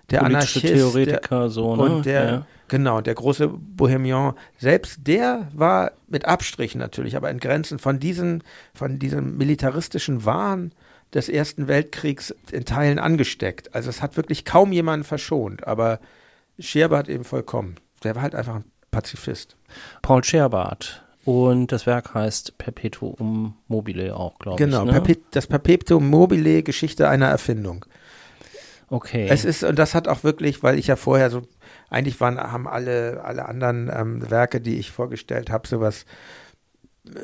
der Anarchist. Theoretiker, der, so, ne? Und der, ja. Genau, der große Bohemian, selbst der war mit Abstrichen natürlich, aber in Grenzen von diesen, von diesem militaristischen Wahn des Ersten Weltkriegs in Teilen angesteckt. Also es hat wirklich kaum jemanden verschont, aber Scherbart eben vollkommen. Der war halt einfach ein Pazifist. Paul Scherbart. Und das Werk heißt Perpetuum mobile auch, glaube genau, ich. Genau, ne? das Perpetuum mobile, Geschichte einer Erfindung. Okay. Es ist, und das hat auch wirklich, weil ich ja vorher so, eigentlich waren, haben alle, alle anderen ähm, Werke, die ich vorgestellt habe, sowas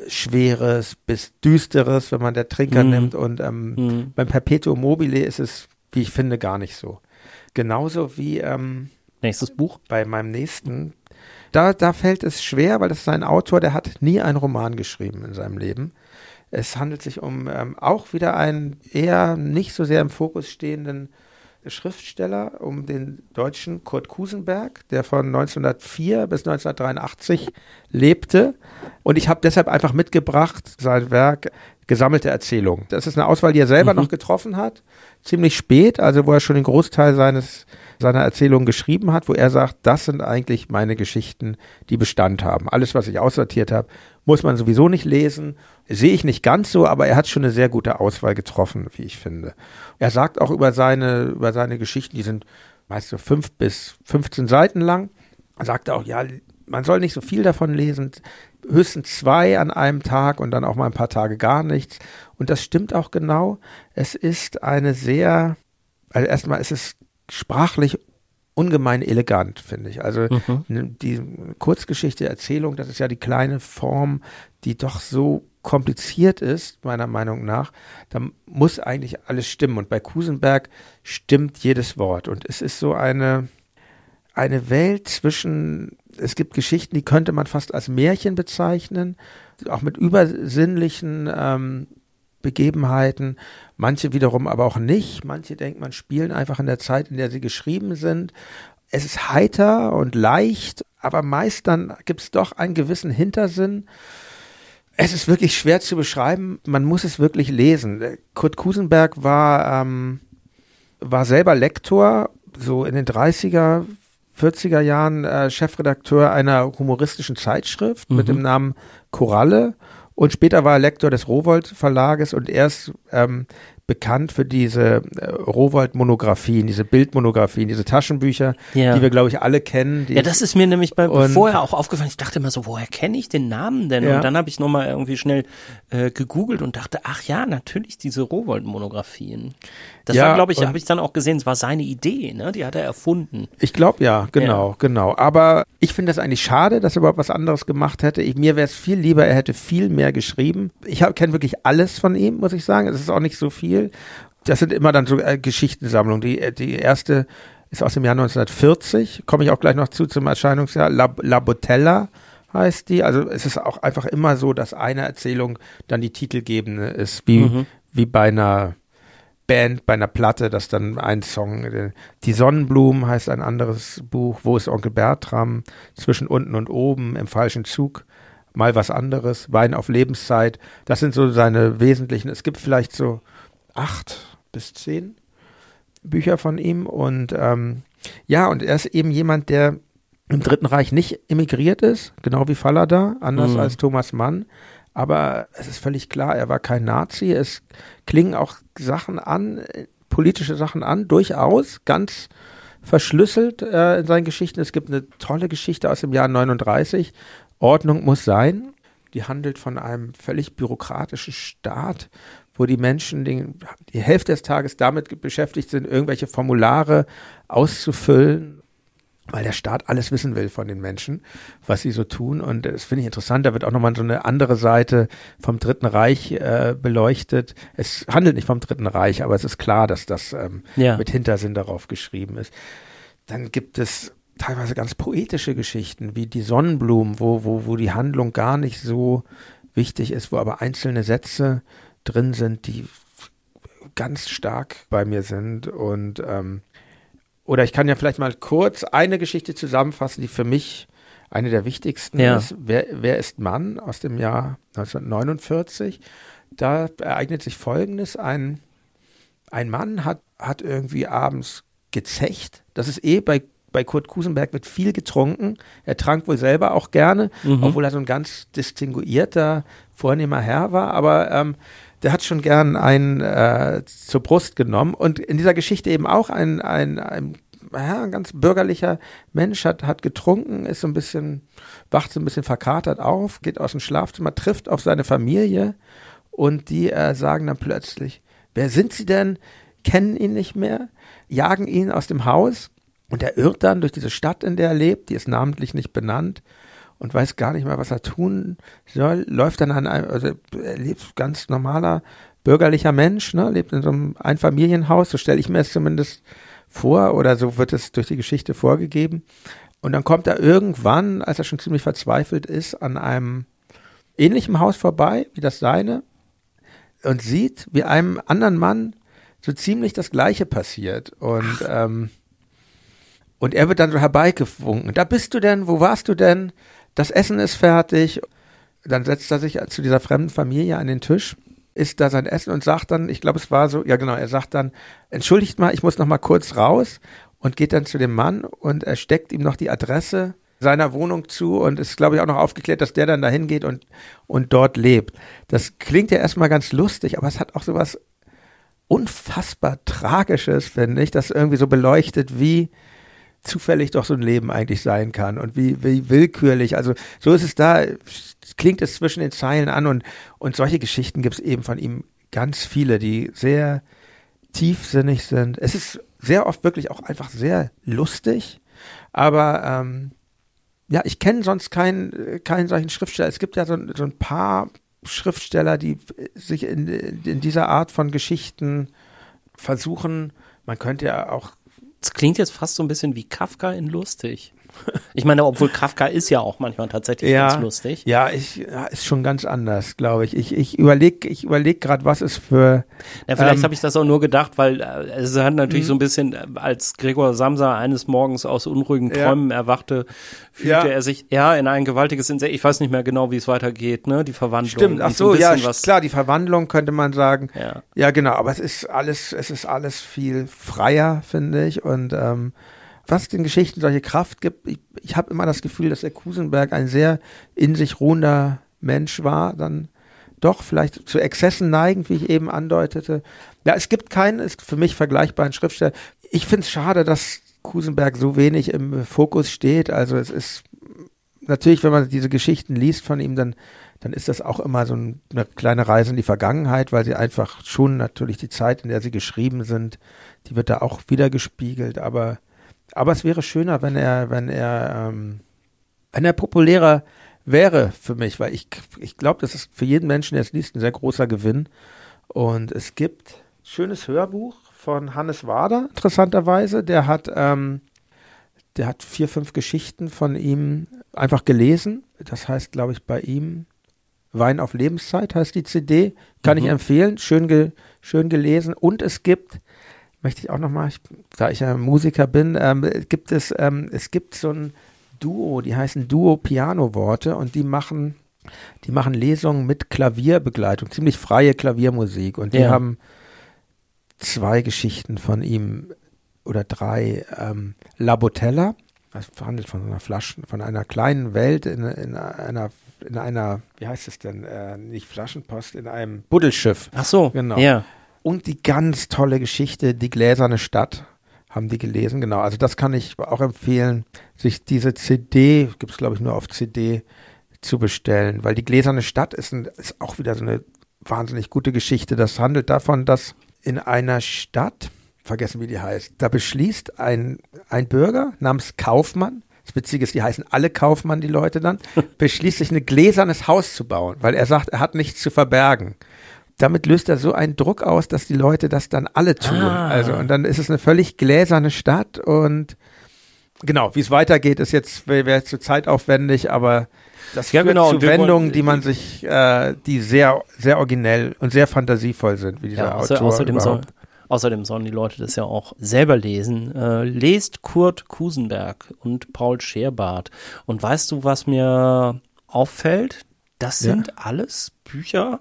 Schweres bis Düsteres, wenn man der Trinker mhm. nimmt. Und ähm, mhm. beim Perpetuum mobile ist es, wie ich finde, gar nicht so. Genauso wie ähm, nächstes Buch. Bei meinem nächsten da, da fällt es schwer, weil das ist ein Autor, der hat nie einen Roman geschrieben in seinem Leben. Es handelt sich um ähm, auch wieder einen eher nicht so sehr im Fokus stehenden Schriftsteller, um den deutschen Kurt Kusenberg, der von 1904 bis 1983 lebte. Und ich habe deshalb einfach mitgebracht sein Werk Gesammelte Erzählungen. Das ist eine Auswahl, die er selber mhm. noch getroffen hat, ziemlich spät, also wo er schon den Großteil seines seiner Erzählung geschrieben hat, wo er sagt, das sind eigentlich meine Geschichten, die Bestand haben. Alles, was ich aussortiert habe, muss man sowieso nicht lesen. Sehe ich nicht ganz so, aber er hat schon eine sehr gute Auswahl getroffen, wie ich finde. Er sagt auch über seine, über seine Geschichten, die sind meist so fünf bis 15 Seiten lang. Er sagt auch, ja, man soll nicht so viel davon lesen, höchstens zwei an einem Tag und dann auch mal ein paar Tage gar nichts. Und das stimmt auch genau. Es ist eine sehr, also erstmal ist es sprachlich ungemein elegant, finde ich. Also mhm. die Kurzgeschichte, Erzählung, das ist ja die kleine Form, die doch so kompliziert ist, meiner Meinung nach. Da muss eigentlich alles stimmen. Und bei Kusenberg stimmt jedes Wort. Und es ist so eine, eine Welt zwischen, es gibt Geschichten, die könnte man fast als Märchen bezeichnen, auch mit übersinnlichen ähm, Begebenheiten, manche wiederum aber auch nicht. Manche denkt man spielen einfach in der Zeit, in der sie geschrieben sind. Es ist heiter und leicht, aber meist dann gibt es doch einen gewissen Hintersinn. Es ist wirklich schwer zu beschreiben. Man muss es wirklich lesen. Kurt Kusenberg war, ähm, war selber Lektor, so in den 30er, 40er Jahren äh, Chefredakteur einer humoristischen Zeitschrift mhm. mit dem Namen Koralle und später war er Lektor des Rowold Verlages und erst ähm, bekannt für diese äh, Rowold-Monographien, diese Bildmonographien, diese Taschenbücher, ja. die wir, glaube ich, alle kennen. ja, das ist mir nämlich bei, vorher auch aufgefallen. Ich dachte immer so, woher kenne ich den Namen denn? Ja. Und dann habe ich nochmal irgendwie schnell äh, gegoogelt und dachte, ach ja, natürlich diese Rowold-Monographien. Das ja, war, glaube ich, habe ich dann auch gesehen, es war seine Idee, ne? Die hat er erfunden. Ich glaube ja, genau, genau. Aber ich finde das eigentlich schade, dass er überhaupt was anderes gemacht hätte. Ich, mir wäre es viel lieber, er hätte viel mehr geschrieben. Ich kenne wirklich alles von ihm, muss ich sagen. Es ist auch nicht so viel viel. Das sind immer dann so äh, Geschichtensammlungen. Die, äh, die erste ist aus dem Jahr 1940, komme ich auch gleich noch zu zum Erscheinungsjahr. La, La Botella heißt die. Also es ist auch einfach immer so, dass eine Erzählung dann die titelgebende ist, wie, mhm. wie bei einer Band, bei einer Platte, dass dann ein Song, äh, Die Sonnenblumen heißt ein anderes Buch, Wo ist Onkel Bertram, zwischen unten und oben, im falschen Zug, mal was anderes, Wein auf Lebenszeit. Das sind so seine wesentlichen, es gibt vielleicht so acht bis zehn Bücher von ihm. Und ähm, ja, und er ist eben jemand, der im Dritten Reich nicht emigriert ist, genau wie Fallada, anders mhm. als Thomas Mann. Aber es ist völlig klar, er war kein Nazi. Es klingen auch Sachen an, politische Sachen an, durchaus ganz verschlüsselt äh, in seinen Geschichten. Es gibt eine tolle Geschichte aus dem Jahr 39. Ordnung muss sein. Die handelt von einem völlig bürokratischen Staat, wo die Menschen den, die Hälfte des Tages damit beschäftigt sind, irgendwelche Formulare auszufüllen, weil der Staat alles wissen will von den Menschen, was sie so tun. Und das finde ich interessant. Da wird auch nochmal so eine andere Seite vom Dritten Reich äh, beleuchtet. Es handelt nicht vom Dritten Reich, aber es ist klar, dass das ähm, ja. mit Hintersinn darauf geschrieben ist. Dann gibt es teilweise ganz poetische Geschichten, wie die Sonnenblumen, wo, wo, wo die Handlung gar nicht so wichtig ist, wo aber einzelne Sätze drin sind, die ganz stark bei mir sind. Und ähm, oder ich kann ja vielleicht mal kurz eine Geschichte zusammenfassen, die für mich eine der wichtigsten ja. ist. Wer, wer ist Mann aus dem Jahr 1949? Da ereignet sich Folgendes. Ein, ein Mann hat, hat irgendwie abends gezecht. Das ist eh bei, bei Kurt Kusenberg wird viel getrunken. Er trank wohl selber auch gerne, mhm. obwohl er so ein ganz distinguierter, vornehmer Herr war. Aber ähm, der hat schon gern einen äh, zur Brust genommen. Und in dieser Geschichte eben auch ein, ein, ein, ja, ein ganz bürgerlicher Mensch hat, hat getrunken, ist so ein bisschen, wacht so ein bisschen verkatert auf, geht aus dem Schlafzimmer, trifft auf seine Familie und die äh, sagen dann plötzlich, wer sind sie denn? Kennen ihn nicht mehr, jagen ihn aus dem Haus. Und er irrt dann durch diese Stadt, in der er lebt, die ist namentlich nicht benannt und weiß gar nicht mehr, was er tun soll, läuft dann an einem, also er lebt ganz normaler bürgerlicher Mensch, ne, lebt in so einem Einfamilienhaus, so stelle ich mir es zumindest vor oder so wird es durch die Geschichte vorgegeben. Und dann kommt er irgendwann, als er schon ziemlich verzweifelt ist, an einem ähnlichen Haus vorbei wie das seine und sieht, wie einem anderen Mann so ziemlich das Gleiche passiert. Und, ähm, und er wird dann so herbeigewunken. Da bist du denn, wo warst du denn? Das Essen ist fertig. Dann setzt er sich zu dieser fremden Familie an den Tisch, isst da sein Essen und sagt dann, ich glaube, es war so, ja genau, er sagt dann, entschuldigt mal, ich muss noch mal kurz raus und geht dann zu dem Mann und er steckt ihm noch die Adresse seiner Wohnung zu und ist, glaube ich, auch noch aufgeklärt, dass der dann dahin geht und, und dort lebt. Das klingt ja erstmal ganz lustig, aber es hat auch sowas unfassbar Tragisches, finde ich, das irgendwie so beleuchtet, wie zufällig doch so ein Leben eigentlich sein kann und wie, wie willkürlich. Also so ist es da, klingt es zwischen den Zeilen an und, und solche Geschichten gibt es eben von ihm ganz viele, die sehr tiefsinnig sind. Es ist sehr oft wirklich auch einfach sehr lustig, aber ähm, ja, ich kenne sonst keinen, keinen solchen Schriftsteller. Es gibt ja so, so ein paar Schriftsteller, die sich in, in dieser Art von Geschichten versuchen. Man könnte ja auch es klingt jetzt fast so ein bisschen wie Kafka in lustig. Ich meine, obwohl Kafka ist ja auch manchmal tatsächlich ja, ganz lustig. Ja, ich, ja, ist schon ganz anders, glaube ich. Ich, ich überlege ich überleg gerade, was ist für. Ja, vielleicht ähm, habe ich das auch nur gedacht, weil äh, es hat natürlich so ein bisschen, äh, als Gregor Samsa eines Morgens aus unruhigen Träumen erwachte, fühlte er sich ja in ein gewaltiges Insekt. Ich weiß nicht mehr genau, wie es weitergeht, ne? Die Verwandlung. Stimmt, ach so, ja, klar, die Verwandlung könnte man sagen. Ja. ja, genau, aber es ist alles, es ist alles viel freier, finde ich. Und ähm, was den Geschichten solche Kraft gibt. Ich, ich habe immer das Gefühl, dass der Kusenberg ein sehr in sich ruhender Mensch war, dann doch vielleicht zu Exzessen neigend, wie ich eben andeutete. Ja, es gibt keinen, ist für mich vergleichbaren Schriftsteller. Ich finde es schade, dass Kusenberg so wenig im Fokus steht. Also es ist natürlich, wenn man diese Geschichten liest von ihm, dann, dann ist das auch immer so ein, eine kleine Reise in die Vergangenheit, weil sie einfach schon natürlich die Zeit, in der sie geschrieben sind, die wird da auch wieder gespiegelt. Aber aber es wäre schöner, wenn er, wenn er, ähm, wenn er populärer wäre für mich, weil ich, ich glaube, das ist für jeden Menschen, der es liest, ein sehr großer Gewinn. Und es gibt ein schönes Hörbuch von Hannes Wader, interessanterweise. Der hat, ähm, der hat vier, fünf Geschichten von ihm einfach gelesen. Das heißt, glaube ich, bei ihm Wein auf Lebenszeit heißt die CD. Kann mhm. ich empfehlen. Schön, ge, schön gelesen. Und es gibt möchte ich auch nochmal, da ich ja Musiker bin, ähm, gibt es, ähm, es gibt so ein Duo, die heißen Duo Piano-Worte und die machen, die machen Lesungen mit Klavierbegleitung, ziemlich freie Klaviermusik und die ja. haben zwei Geschichten von ihm oder drei. Ähm, La Botella, das handelt von einer Flasche, von einer kleinen Welt in, in einer in einer, wie heißt es denn, äh, nicht Flaschenpost, in einem Buddelschiff. Ach so, genau. Ja. Und die ganz tolle Geschichte, die gläserne Stadt, haben die gelesen. Genau, also das kann ich auch empfehlen, sich diese CD, gibt es glaube ich nur auf CD, zu bestellen, weil die gläserne Stadt ist, ein, ist auch wieder so eine wahnsinnig gute Geschichte. Das handelt davon, dass in einer Stadt, vergessen wie die heißt, da beschließt ein, ein Bürger namens Kaufmann, das Witzige ist, die heißen alle Kaufmann, die Leute dann, beschließt sich ein gläsernes Haus zu bauen, weil er sagt, er hat nichts zu verbergen damit löst er so einen Druck aus, dass die Leute das dann alle tun. Ah. Also, und dann ist es eine völlig gläserne Stadt und genau, wie es weitergeht, ist jetzt, wäre zu zeitaufwendig, aber das ja, führt genau. zu Wendungen, die man sich, äh, die sehr, sehr originell und sehr fantasievoll sind, wie dieser ja, außer, Autor außerdem, soll, außerdem sollen die Leute das ja auch selber lesen. Äh, lest Kurt Kusenberg und Paul Scherbart. Und weißt du, was mir auffällt? Das sind ja. alles Bücher,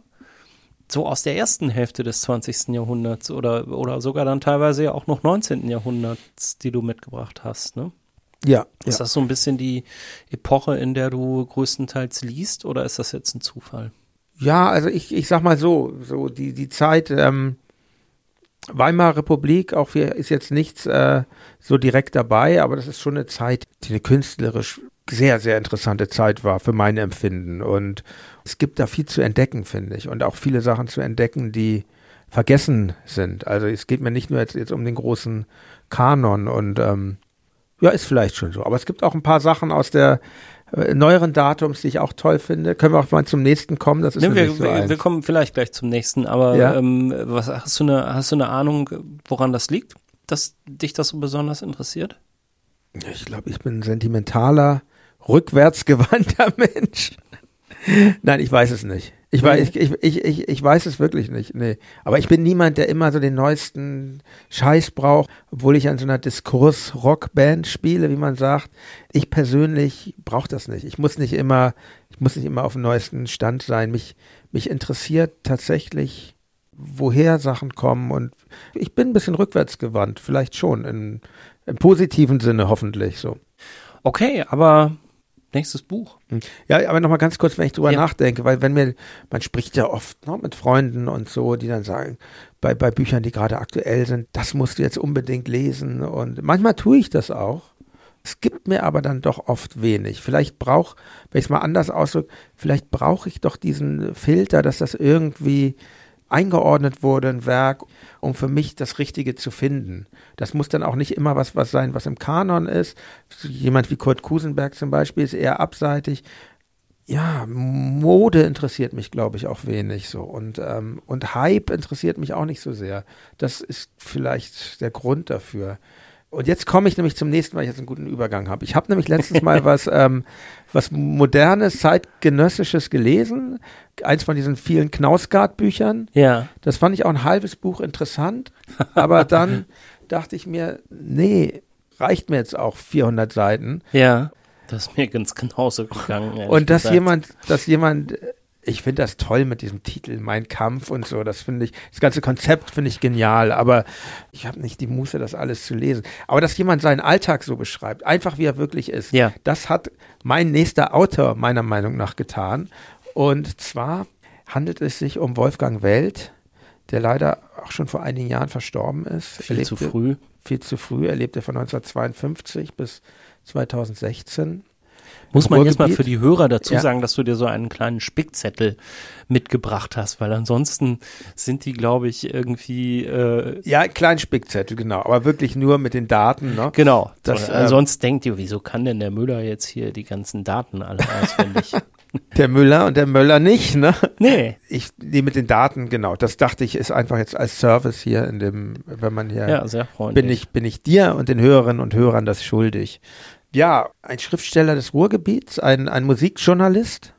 so aus der ersten Hälfte des 20. Jahrhunderts oder, oder sogar dann teilweise ja auch noch 19. Jahrhunderts, die du mitgebracht hast, ne? Ja. Ist ja. das so ein bisschen die Epoche, in der du größtenteils liest oder ist das jetzt ein Zufall? Ja, also ich, ich sag mal so, so die, die Zeit ähm, Weimarer Republik, auch hier ist jetzt nichts äh, so direkt dabei, aber das ist schon eine Zeit, die eine künstlerisch sehr, sehr interessante Zeit war für mein Empfinden. Und es gibt da viel zu entdecken, finde ich. Und auch viele Sachen zu entdecken, die vergessen sind. Also es geht mir nicht nur jetzt, jetzt um den großen Kanon und ähm, ja, ist vielleicht schon so. Aber es gibt auch ein paar Sachen aus der äh, neueren Datums, die ich auch toll finde. Können wir auch mal zum nächsten kommen? Das ist nee, wir, so wir, wir, kommen vielleicht gleich zum nächsten, aber Ja. ähm, was hast du eine hast du eine Ahnung, woran das liegt, dass dich das so besonders interessiert? Ich glaube, ich bin ein sentimentaler, rückwärtsgewandter Mensch. Nein, ich weiß es nicht. Ich weiß, ich, ich, ich, ich, weiß es wirklich nicht. Nee. Aber ich bin niemand, der immer so den neuesten Scheiß braucht, obwohl ich an so einer Diskurs-Rockband spiele, wie man sagt. Ich persönlich brauche das nicht. Ich muss nicht immer, ich muss nicht immer auf dem neuesten Stand sein. Mich, mich interessiert tatsächlich, woher Sachen kommen und ich bin ein bisschen rückwärtsgewandt, vielleicht schon, in, im positiven Sinne hoffentlich so. Okay, aber nächstes Buch. Ja, aber nochmal ganz kurz, wenn ich drüber Ja. nachdenke, weil wenn mir, man spricht ja oft ne, mit Freunden und so, die dann sagen, bei, bei Büchern, die gerade aktuell sind, das musst du jetzt unbedingt lesen und manchmal tue ich das auch. Es gibt mir aber dann doch oft wenig. Vielleicht brauche, wenn ich es mal anders ausdrücke, vielleicht brauche ich doch diesen Filter, dass das irgendwie eingeordnet wurde, ein Werk, um für mich das Richtige zu finden. Das muss dann auch nicht immer was, was sein, was im Kanon ist. Jemand wie Kurt Kusenberg zum Beispiel ist eher abseitig. Ja, Mode interessiert mich, glaube ich, auch wenig so. Und, ähm, und Hype interessiert mich auch nicht so sehr. Das ist vielleicht der Grund dafür. Und jetzt komme ich nämlich zum nächsten, weil ich jetzt einen guten Übergang habe. Ich habe nämlich letztens mal was, ähm, was modernes, zeitgenössisches gelesen. Eins von diesen vielen Knausgard-Büchern. Ja. Das fand ich auch ein halbes Buch interessant. Aber dann dachte ich mir, nee, reicht mir jetzt auch 400 Seiten. Ja. Das ist mir ganz genauso gegangen. Und dass gesagt. jemand, dass jemand, ich finde das toll mit diesem Titel, Mein Kampf und so, das finde ich, das ganze Konzept finde ich genial, aber ich habe nicht die Muße, das alles zu lesen. Aber dass jemand seinen Alltag so beschreibt, einfach wie er wirklich ist, Ja. das hat mein nächster Autor meiner Meinung nach getan. Und zwar handelt es sich um Wolfgang Welt, der leider auch schon vor einigen Jahren verstorben ist. viel Er zu lebte- früh. Viel zu früh. Er lebte von 1952 bis 2016. Muss man jetzt mal für die Hörer dazu Ja. sagen, dass du dir so einen kleinen Spickzettel mitgebracht hast, weil ansonsten sind die, glaube ich, irgendwie äh, Ja, ein kleinen Spickzettel, genau. Aber wirklich nur mit den Daten. Ne? genau. Das, so, ähm, sonst denkt ihr, wieso kann denn der Müller jetzt hier die ganzen Daten alle auswendig? Der Müller und der Möller nicht. Ne? nee. Ich nehme mit den Daten, genau. Das dachte ich, ist einfach jetzt als Service hier in dem, wenn man hier Ja, sehr freundlich. bin ich, bin ich dir und den Hörerinnen und Hörern das schuldig. Ja, ein Schriftsteller des Ruhrgebiets, ein, ein Musikjournalist.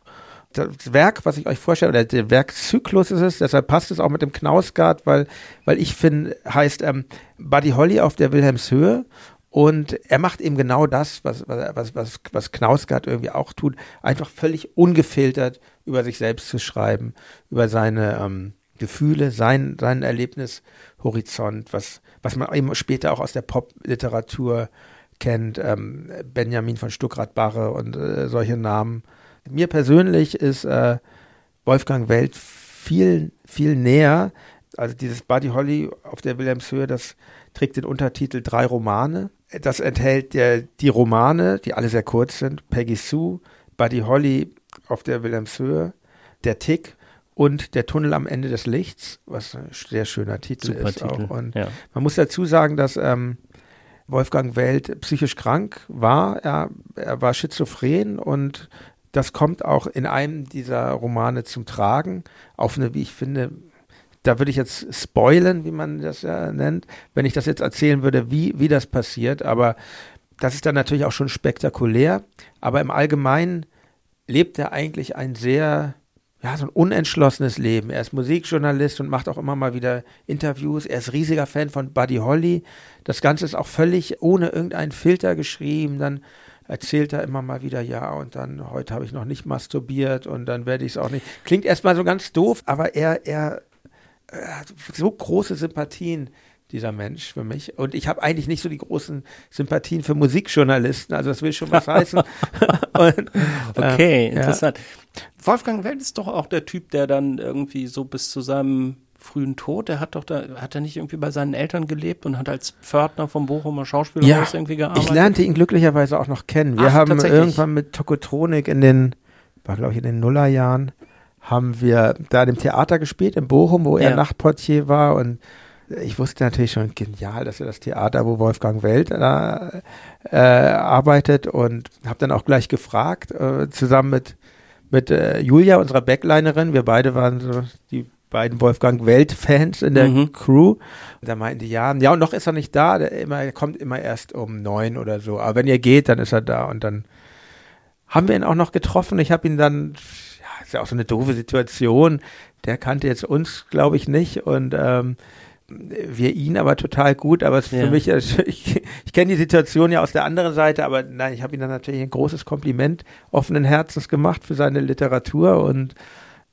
Das Werk, was ich euch vorstelle, oder der Werkzyklus ist es, deshalb passt es auch mit dem Knausgard, weil, weil ich finde, heißt ähm, Buddy Holly auf der Wilhelmshöhe. Und er macht eben genau das, was, was, was, was, Knausgard irgendwie auch tut, einfach völlig ungefiltert über sich selbst zu schreiben, über seine ähm, Gefühle, sein, seinen Erlebnishorizont, was, was man eben später auch aus der Popliteratur kennt, ähm, Benjamin von Stuckrad-Barre und äh, solche Namen. Mir persönlich ist äh, Wolfgang Welt viel, viel näher. Also dieses Buddy Holly auf der Wilhelmshöhe, das trägt den Untertitel Drei Romane. Das enthält der, die Romane, die alle sehr kurz sind. Peggy Sue, Buddy Holly auf der Wilhelmshöhe, Der Tick und Der Tunnel am Ende des Lichts, was ein sehr schöner Titel Super ist Titel. auch. Und ja. man muss dazu sagen, dass ähm, Wolfgang Welt psychisch krank war. Er, er war schizophren und das kommt auch in einem dieser Romane zum Tragen. Auf eine, wie ich finde, da würde ich jetzt spoilen, wie man das ja nennt, wenn ich das jetzt erzählen würde, wie, wie das passiert. Aber das ist dann natürlich auch schon spektakulär. Aber im Allgemeinen lebt er eigentlich ein sehr, ja, so ein unentschlossenes Leben. Er ist Musikjournalist und macht auch immer mal wieder Interviews. Er ist riesiger Fan von Buddy Holly. Das Ganze ist auch völlig ohne irgendeinen Filter geschrieben. Dann erzählt er immer mal wieder, ja, und dann heute habe ich noch nicht masturbiert und dann werde ich es auch nicht. Klingt erstmal so ganz doof, aber er, er, er hat so große Sympathien dieser Mensch für mich. Und ich habe eigentlich nicht so die großen Sympathien für Musikjournalisten, also das will schon was heißen. Und, okay, äh, interessant. Ja. Wolfgang Welt ist doch auch der Typ, der dann irgendwie so bis zu seinem frühen Tod, der hat doch da, hat er nicht irgendwie bei seinen Eltern gelebt und hat als Pförtner vom Bochumer Schauspielhaus ja, irgendwie gearbeitet? Ich lernte ihn glücklicherweise auch noch kennen. Wir Ach, haben irgendwann mit Tokotronik in den, war glaube ich in den Nullerjahren, haben wir da im Theater gespielt in Bochum, wo er Nachtportier war und ich wusste natürlich schon genial, dass er das Theater, wo Wolfgang Welt da äh, arbeitet und habe dann auch gleich gefragt, äh, zusammen mit, mit äh, Julia, unserer Backlinerin, wir beide waren so die beiden Wolfgang Welt-Fans in der mhm. Crew. Da meinten die, ja, ja, und noch ist er nicht da, der, immer, der kommt immer erst um neun oder so, aber wenn ihr geht, dann ist er da und dann haben wir ihn auch noch getroffen. Ich habe ihn dann, ja, ist ja auch so eine doofe Situation, der kannte jetzt uns, glaube ich, nicht und ähm, wir ihn aber total gut, aber es ja. für mich, ich, ich kenne die Situation ja aus der anderen Seite, aber nein, ich habe ihm dann natürlich ein großes Kompliment offenen Herzens gemacht für seine Literatur und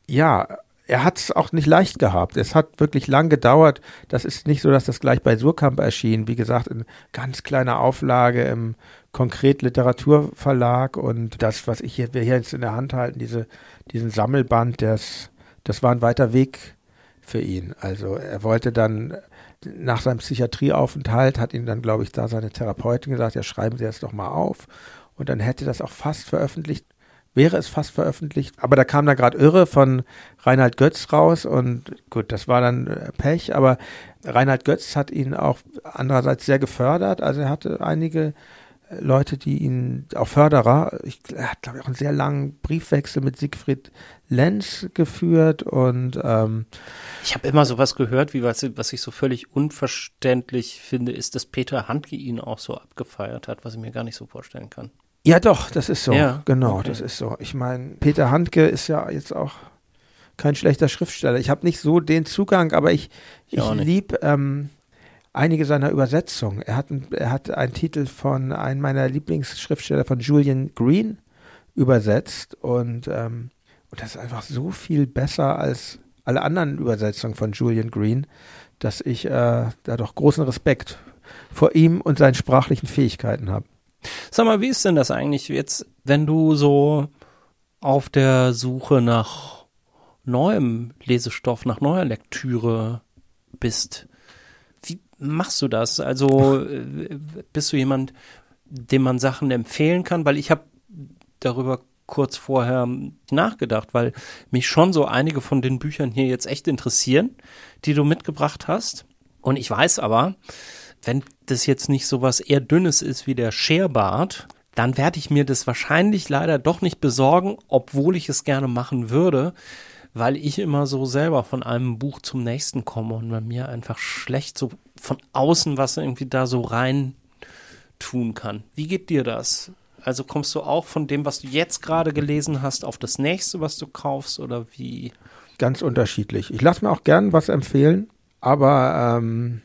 ja, er hat es auch nicht leicht gehabt. Es hat wirklich lang gedauert. Das ist nicht so, dass das gleich bei Surkamp erschien. Wie gesagt, in ganz kleiner Auflage im konkret Literaturverlag und das, was ich hier, wir hier jetzt in der Hand halten, diese, diesen Sammelband, das, das war ein weiter Weg für ihn. Also er wollte dann nach seinem Psychiatrieaufenthalt, hat ihm dann, glaube ich, da seine Therapeutin gesagt, ja, schreiben Sie das doch mal auf. Und dann hätte das auch fast veröffentlicht, wäre es fast veröffentlicht. Aber da kam da gerade Irre von Reinhard Götz raus und gut, das war dann äh, Pech, aber Reinhard Götz hat ihn auch andererseits sehr gefördert. Also er hatte einige Leute, die ihn, auch Förderer, ich, er hat, glaube ich, auch einen sehr langen Briefwechsel mit Siegfried Lenz geführt und ähm, ich habe immer sowas gehört, wie was, was ich so völlig unverständlich finde, ist, dass Peter Handke ihn auch so abgefeiert hat, was ich mir gar nicht so vorstellen kann. Ja, doch, das ist so. Ja, genau, okay. das ist so. Ich meine, Peter Handke ist ja jetzt auch kein schlechter Schriftsteller. Ich habe nicht so den Zugang, aber ich, ich, ich liebe ähm, einige seiner Übersetzungen. Er hat, er hat einen Titel von einem meiner Lieblingsschriftsteller von Julian Green übersetzt und, ähm, und das ist einfach so viel besser als alle anderen Übersetzungen von Julian Green, dass ich äh, da doch großen Respekt vor ihm und seinen sprachlichen Fähigkeiten habe. Sag mal, wie ist denn das eigentlich jetzt, wenn du so auf der Suche nach neuem Lesestoff, nach neuer Lektüre bist? machst du das? Also äh, bist du jemand, dem man Sachen empfehlen kann? Weil ich habe darüber kurz vorher nachgedacht, weil mich schon so einige von den Büchern hier jetzt echt interessieren, die du mitgebracht hast. Und ich weiß aber, wenn das jetzt nicht so was eher dünnes ist wie der Scherbart, dann werde ich mir das wahrscheinlich leider doch nicht besorgen, obwohl ich es gerne machen würde, weil ich immer so selber von einem Buch zum nächsten komme und bei mir einfach schlecht so von außen was irgendwie da so rein tun kann. Wie geht dir das? Also kommst du auch von dem, was du jetzt gerade gelesen hast, auf das nächste, was du kaufst oder wie? Ganz unterschiedlich. Ich lasse mir auch gern was empfehlen, aber ähm,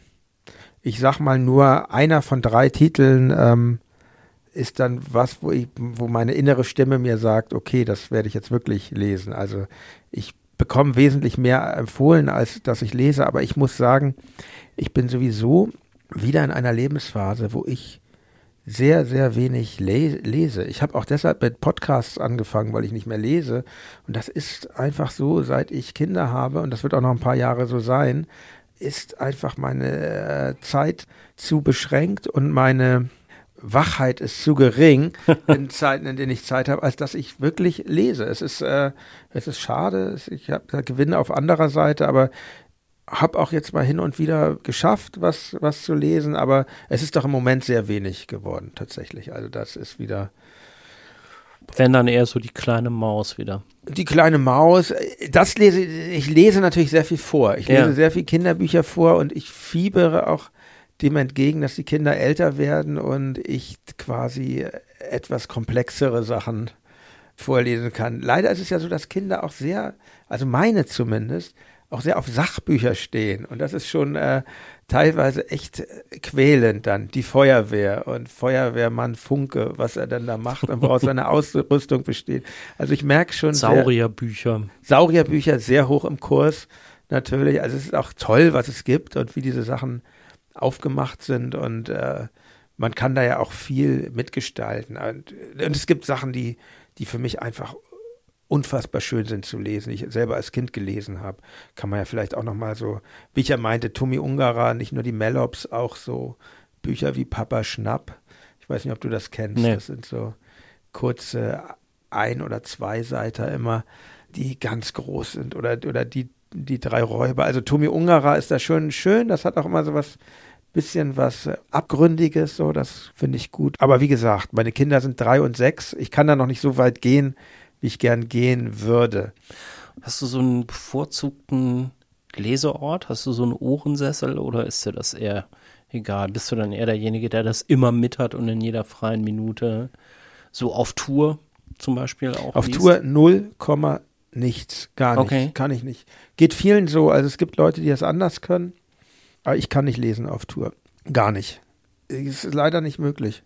ich sag mal nur einer von drei Titeln ähm, ist dann was, wo ich, wo meine innere Stimme mir sagt, okay, das werde ich jetzt wirklich lesen. Also ich bekomme wesentlich mehr empfohlen, als dass ich lese. Aber ich muss sagen, ich bin sowieso wieder in einer Lebensphase, wo ich sehr, sehr wenig le lese. Ich habe auch deshalb mit Podcasts angefangen, weil ich nicht mehr lese. Und das ist einfach so, seit ich Kinder habe, und das wird auch noch ein paar Jahre so sein, ist einfach meine äh, Zeit zu beschränkt und meine Wachheit ist zu gering in Zeiten, in denen ich Zeit habe, als dass ich wirklich lese. Es ist, äh, es ist schade, ich habe Gewinne auf anderer Seite, aber habe auch jetzt mal hin und wieder geschafft, was, was zu lesen, aber es ist doch im Moment sehr wenig geworden, tatsächlich. Also das ist wieder. Wenn dann eher so die kleine Maus wieder. Die kleine Maus, das lese ich lese natürlich sehr viel vor. Ich lese ja. sehr viel Kinderbücher vor und ich fiebere auch dem entgegen, dass die Kinder älter werden und ich quasi etwas komplexere Sachen vorlesen kann. Leider ist es ja so, dass Kinder auch sehr, also meine zumindest, auch sehr auf Sachbücher stehen. Und das ist schon äh, teilweise echt quälend dann. Die Feuerwehr und Feuerwehrmann Funke, was er dann da macht und woraus seine Ausrüstung besteht. Also ich merke schon. Saurierbücher. Saurierbücher sehr hoch im Kurs natürlich. Also es ist auch toll, was es gibt und wie diese Sachen aufgemacht sind und äh, man kann da ja auch viel mitgestalten. Und, und, es gibt Sachen, die, die für mich einfach unfassbar schön sind zu lesen. Ich selber als Kind gelesen habe, kann man ja vielleicht auch noch mal so, wie ich ja meinte, Tommy Ungarer, nicht nur die Mellops, auch so Bücher wie Papa Schnapp. Ich weiß nicht, ob du das kennst. Nee. Das sind so kurze ein- oder zwei Seiter immer, die ganz groß sind oder, oder die, die drei Räuber. Also Tommy Ungarer ist da schon schön. Das hat auch immer so was bisschen was Abgründiges, so, das finde ich gut. Aber wie gesagt, meine Kinder sind drei und sechs. Ich kann da noch nicht so weit gehen, wie ich gern gehen würde. Hast du so einen bevorzugten Leseort? Hast du so einen Ohrensessel oder ist dir das eher egal? Bist du dann eher derjenige, der das immer mit hat und in jeder freien Minute so auf Tour zum Beispiel auch? Auf liest? Tour 0, nichts, gar nicht. Okay. Kann ich nicht. Geht vielen so. Also es gibt Leute, die das anders können. Aber ich kann nicht lesen auf Tour. Gar nicht. Ist leider nicht möglich.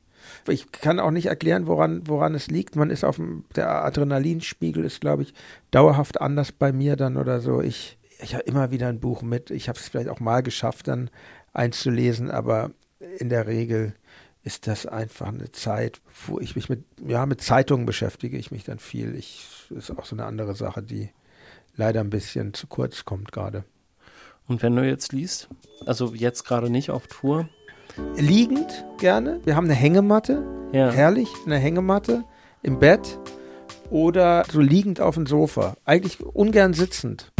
Ich kann auch nicht erklären, woran, woran es liegt. Man ist auf dem, der Adrenalinspiegel ist, glaube ich, dauerhaft anders bei mir dann oder so. Ich, ich habe immer wieder ein Buch mit. Ich habe es vielleicht auch mal geschafft, dann einzulesen, aber in der Regel ist das einfach eine Zeit, wo ich mich mit, ja, mit Zeitungen beschäftige ich mich dann viel. Ich, ist auch so eine andere Sache, die leider ein bisschen zu kurz kommt gerade. Und wenn du jetzt liest, also jetzt gerade nicht auf Tour, liegend gerne. Wir haben eine Hängematte. Ja. Herrlich, eine Hängematte im Bett oder so liegend auf dem Sofa. Eigentlich ungern sitzend.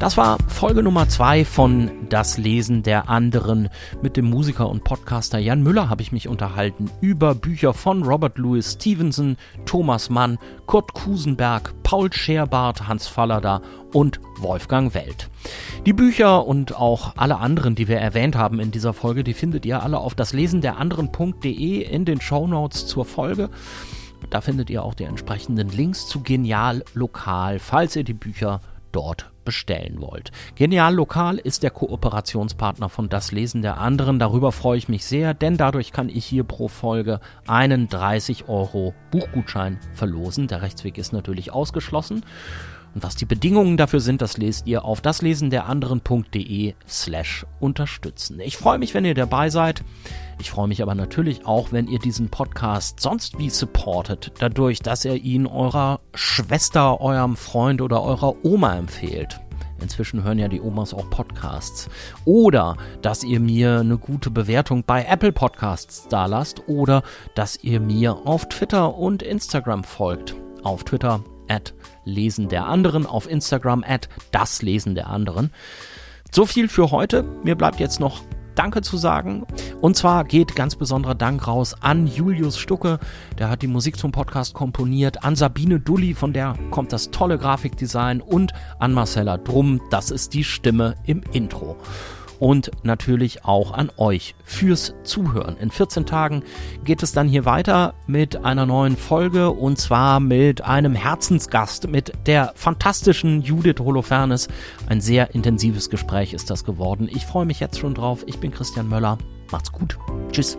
Das war Folge Nummer zwei von Das Lesen der anderen. Mit dem Musiker und Podcaster Jan Müller habe ich mich unterhalten über Bücher von Robert Louis Stevenson, Thomas Mann, Kurt Kusenberg, Paul Scherbart, Hans Fallada und Wolfgang Welt. Die Bücher und auch alle anderen, die wir erwähnt haben in dieser Folge, die findet ihr alle auf daslesenderanderen.de in den Shownotes zur Folge. Da findet ihr auch die entsprechenden Links zu Genial Lokal, falls ihr die Bücher dort bestellen wollt. Genial Lokal ist der Kooperationspartner von Das Lesen der anderen. Darüber freue ich mich sehr, denn dadurch kann ich hier pro Folge einen 30 Euro Buchgutschein verlosen. Der Rechtsweg ist natürlich ausgeschlossen. Und was die Bedingungen dafür sind, das lest ihr auf daslesenderanderen.de slash unterstützen. Ich freue mich, wenn ihr dabei seid. Ich freue mich aber natürlich auch, wenn ihr diesen Podcast sonst wie supportet, dadurch, dass ihr ihn eurer Schwester, eurem Freund oder eurer Oma empfehlt. Inzwischen hören ja die Omas auch Podcasts. Oder dass ihr mir eine gute Bewertung bei Apple Podcasts da lasst. Oder dass ihr mir auf Twitter und Instagram folgt. Auf Twitter at Lesen der anderen, auf Instagram at das Lesen der anderen. So viel für heute. Mir bleibt jetzt noch Danke zu sagen. Und zwar geht ganz besonderer Dank raus an Julius Stucke, der hat die Musik zum Podcast komponiert, an Sabine Dulli, von der kommt das tolle Grafikdesign und an Marcella Drum, das ist die Stimme im Intro und natürlich auch an euch fürs Zuhören. In 14 Tagen geht es dann hier weiter mit einer neuen Folge und zwar mit einem Herzensgast, mit der fantastischen Judith Holofernes. Ein sehr intensives Gespräch ist das geworden. Ich freue mich jetzt schon drauf. Ich bin Christian Möller. Macht's gut. Tschüss.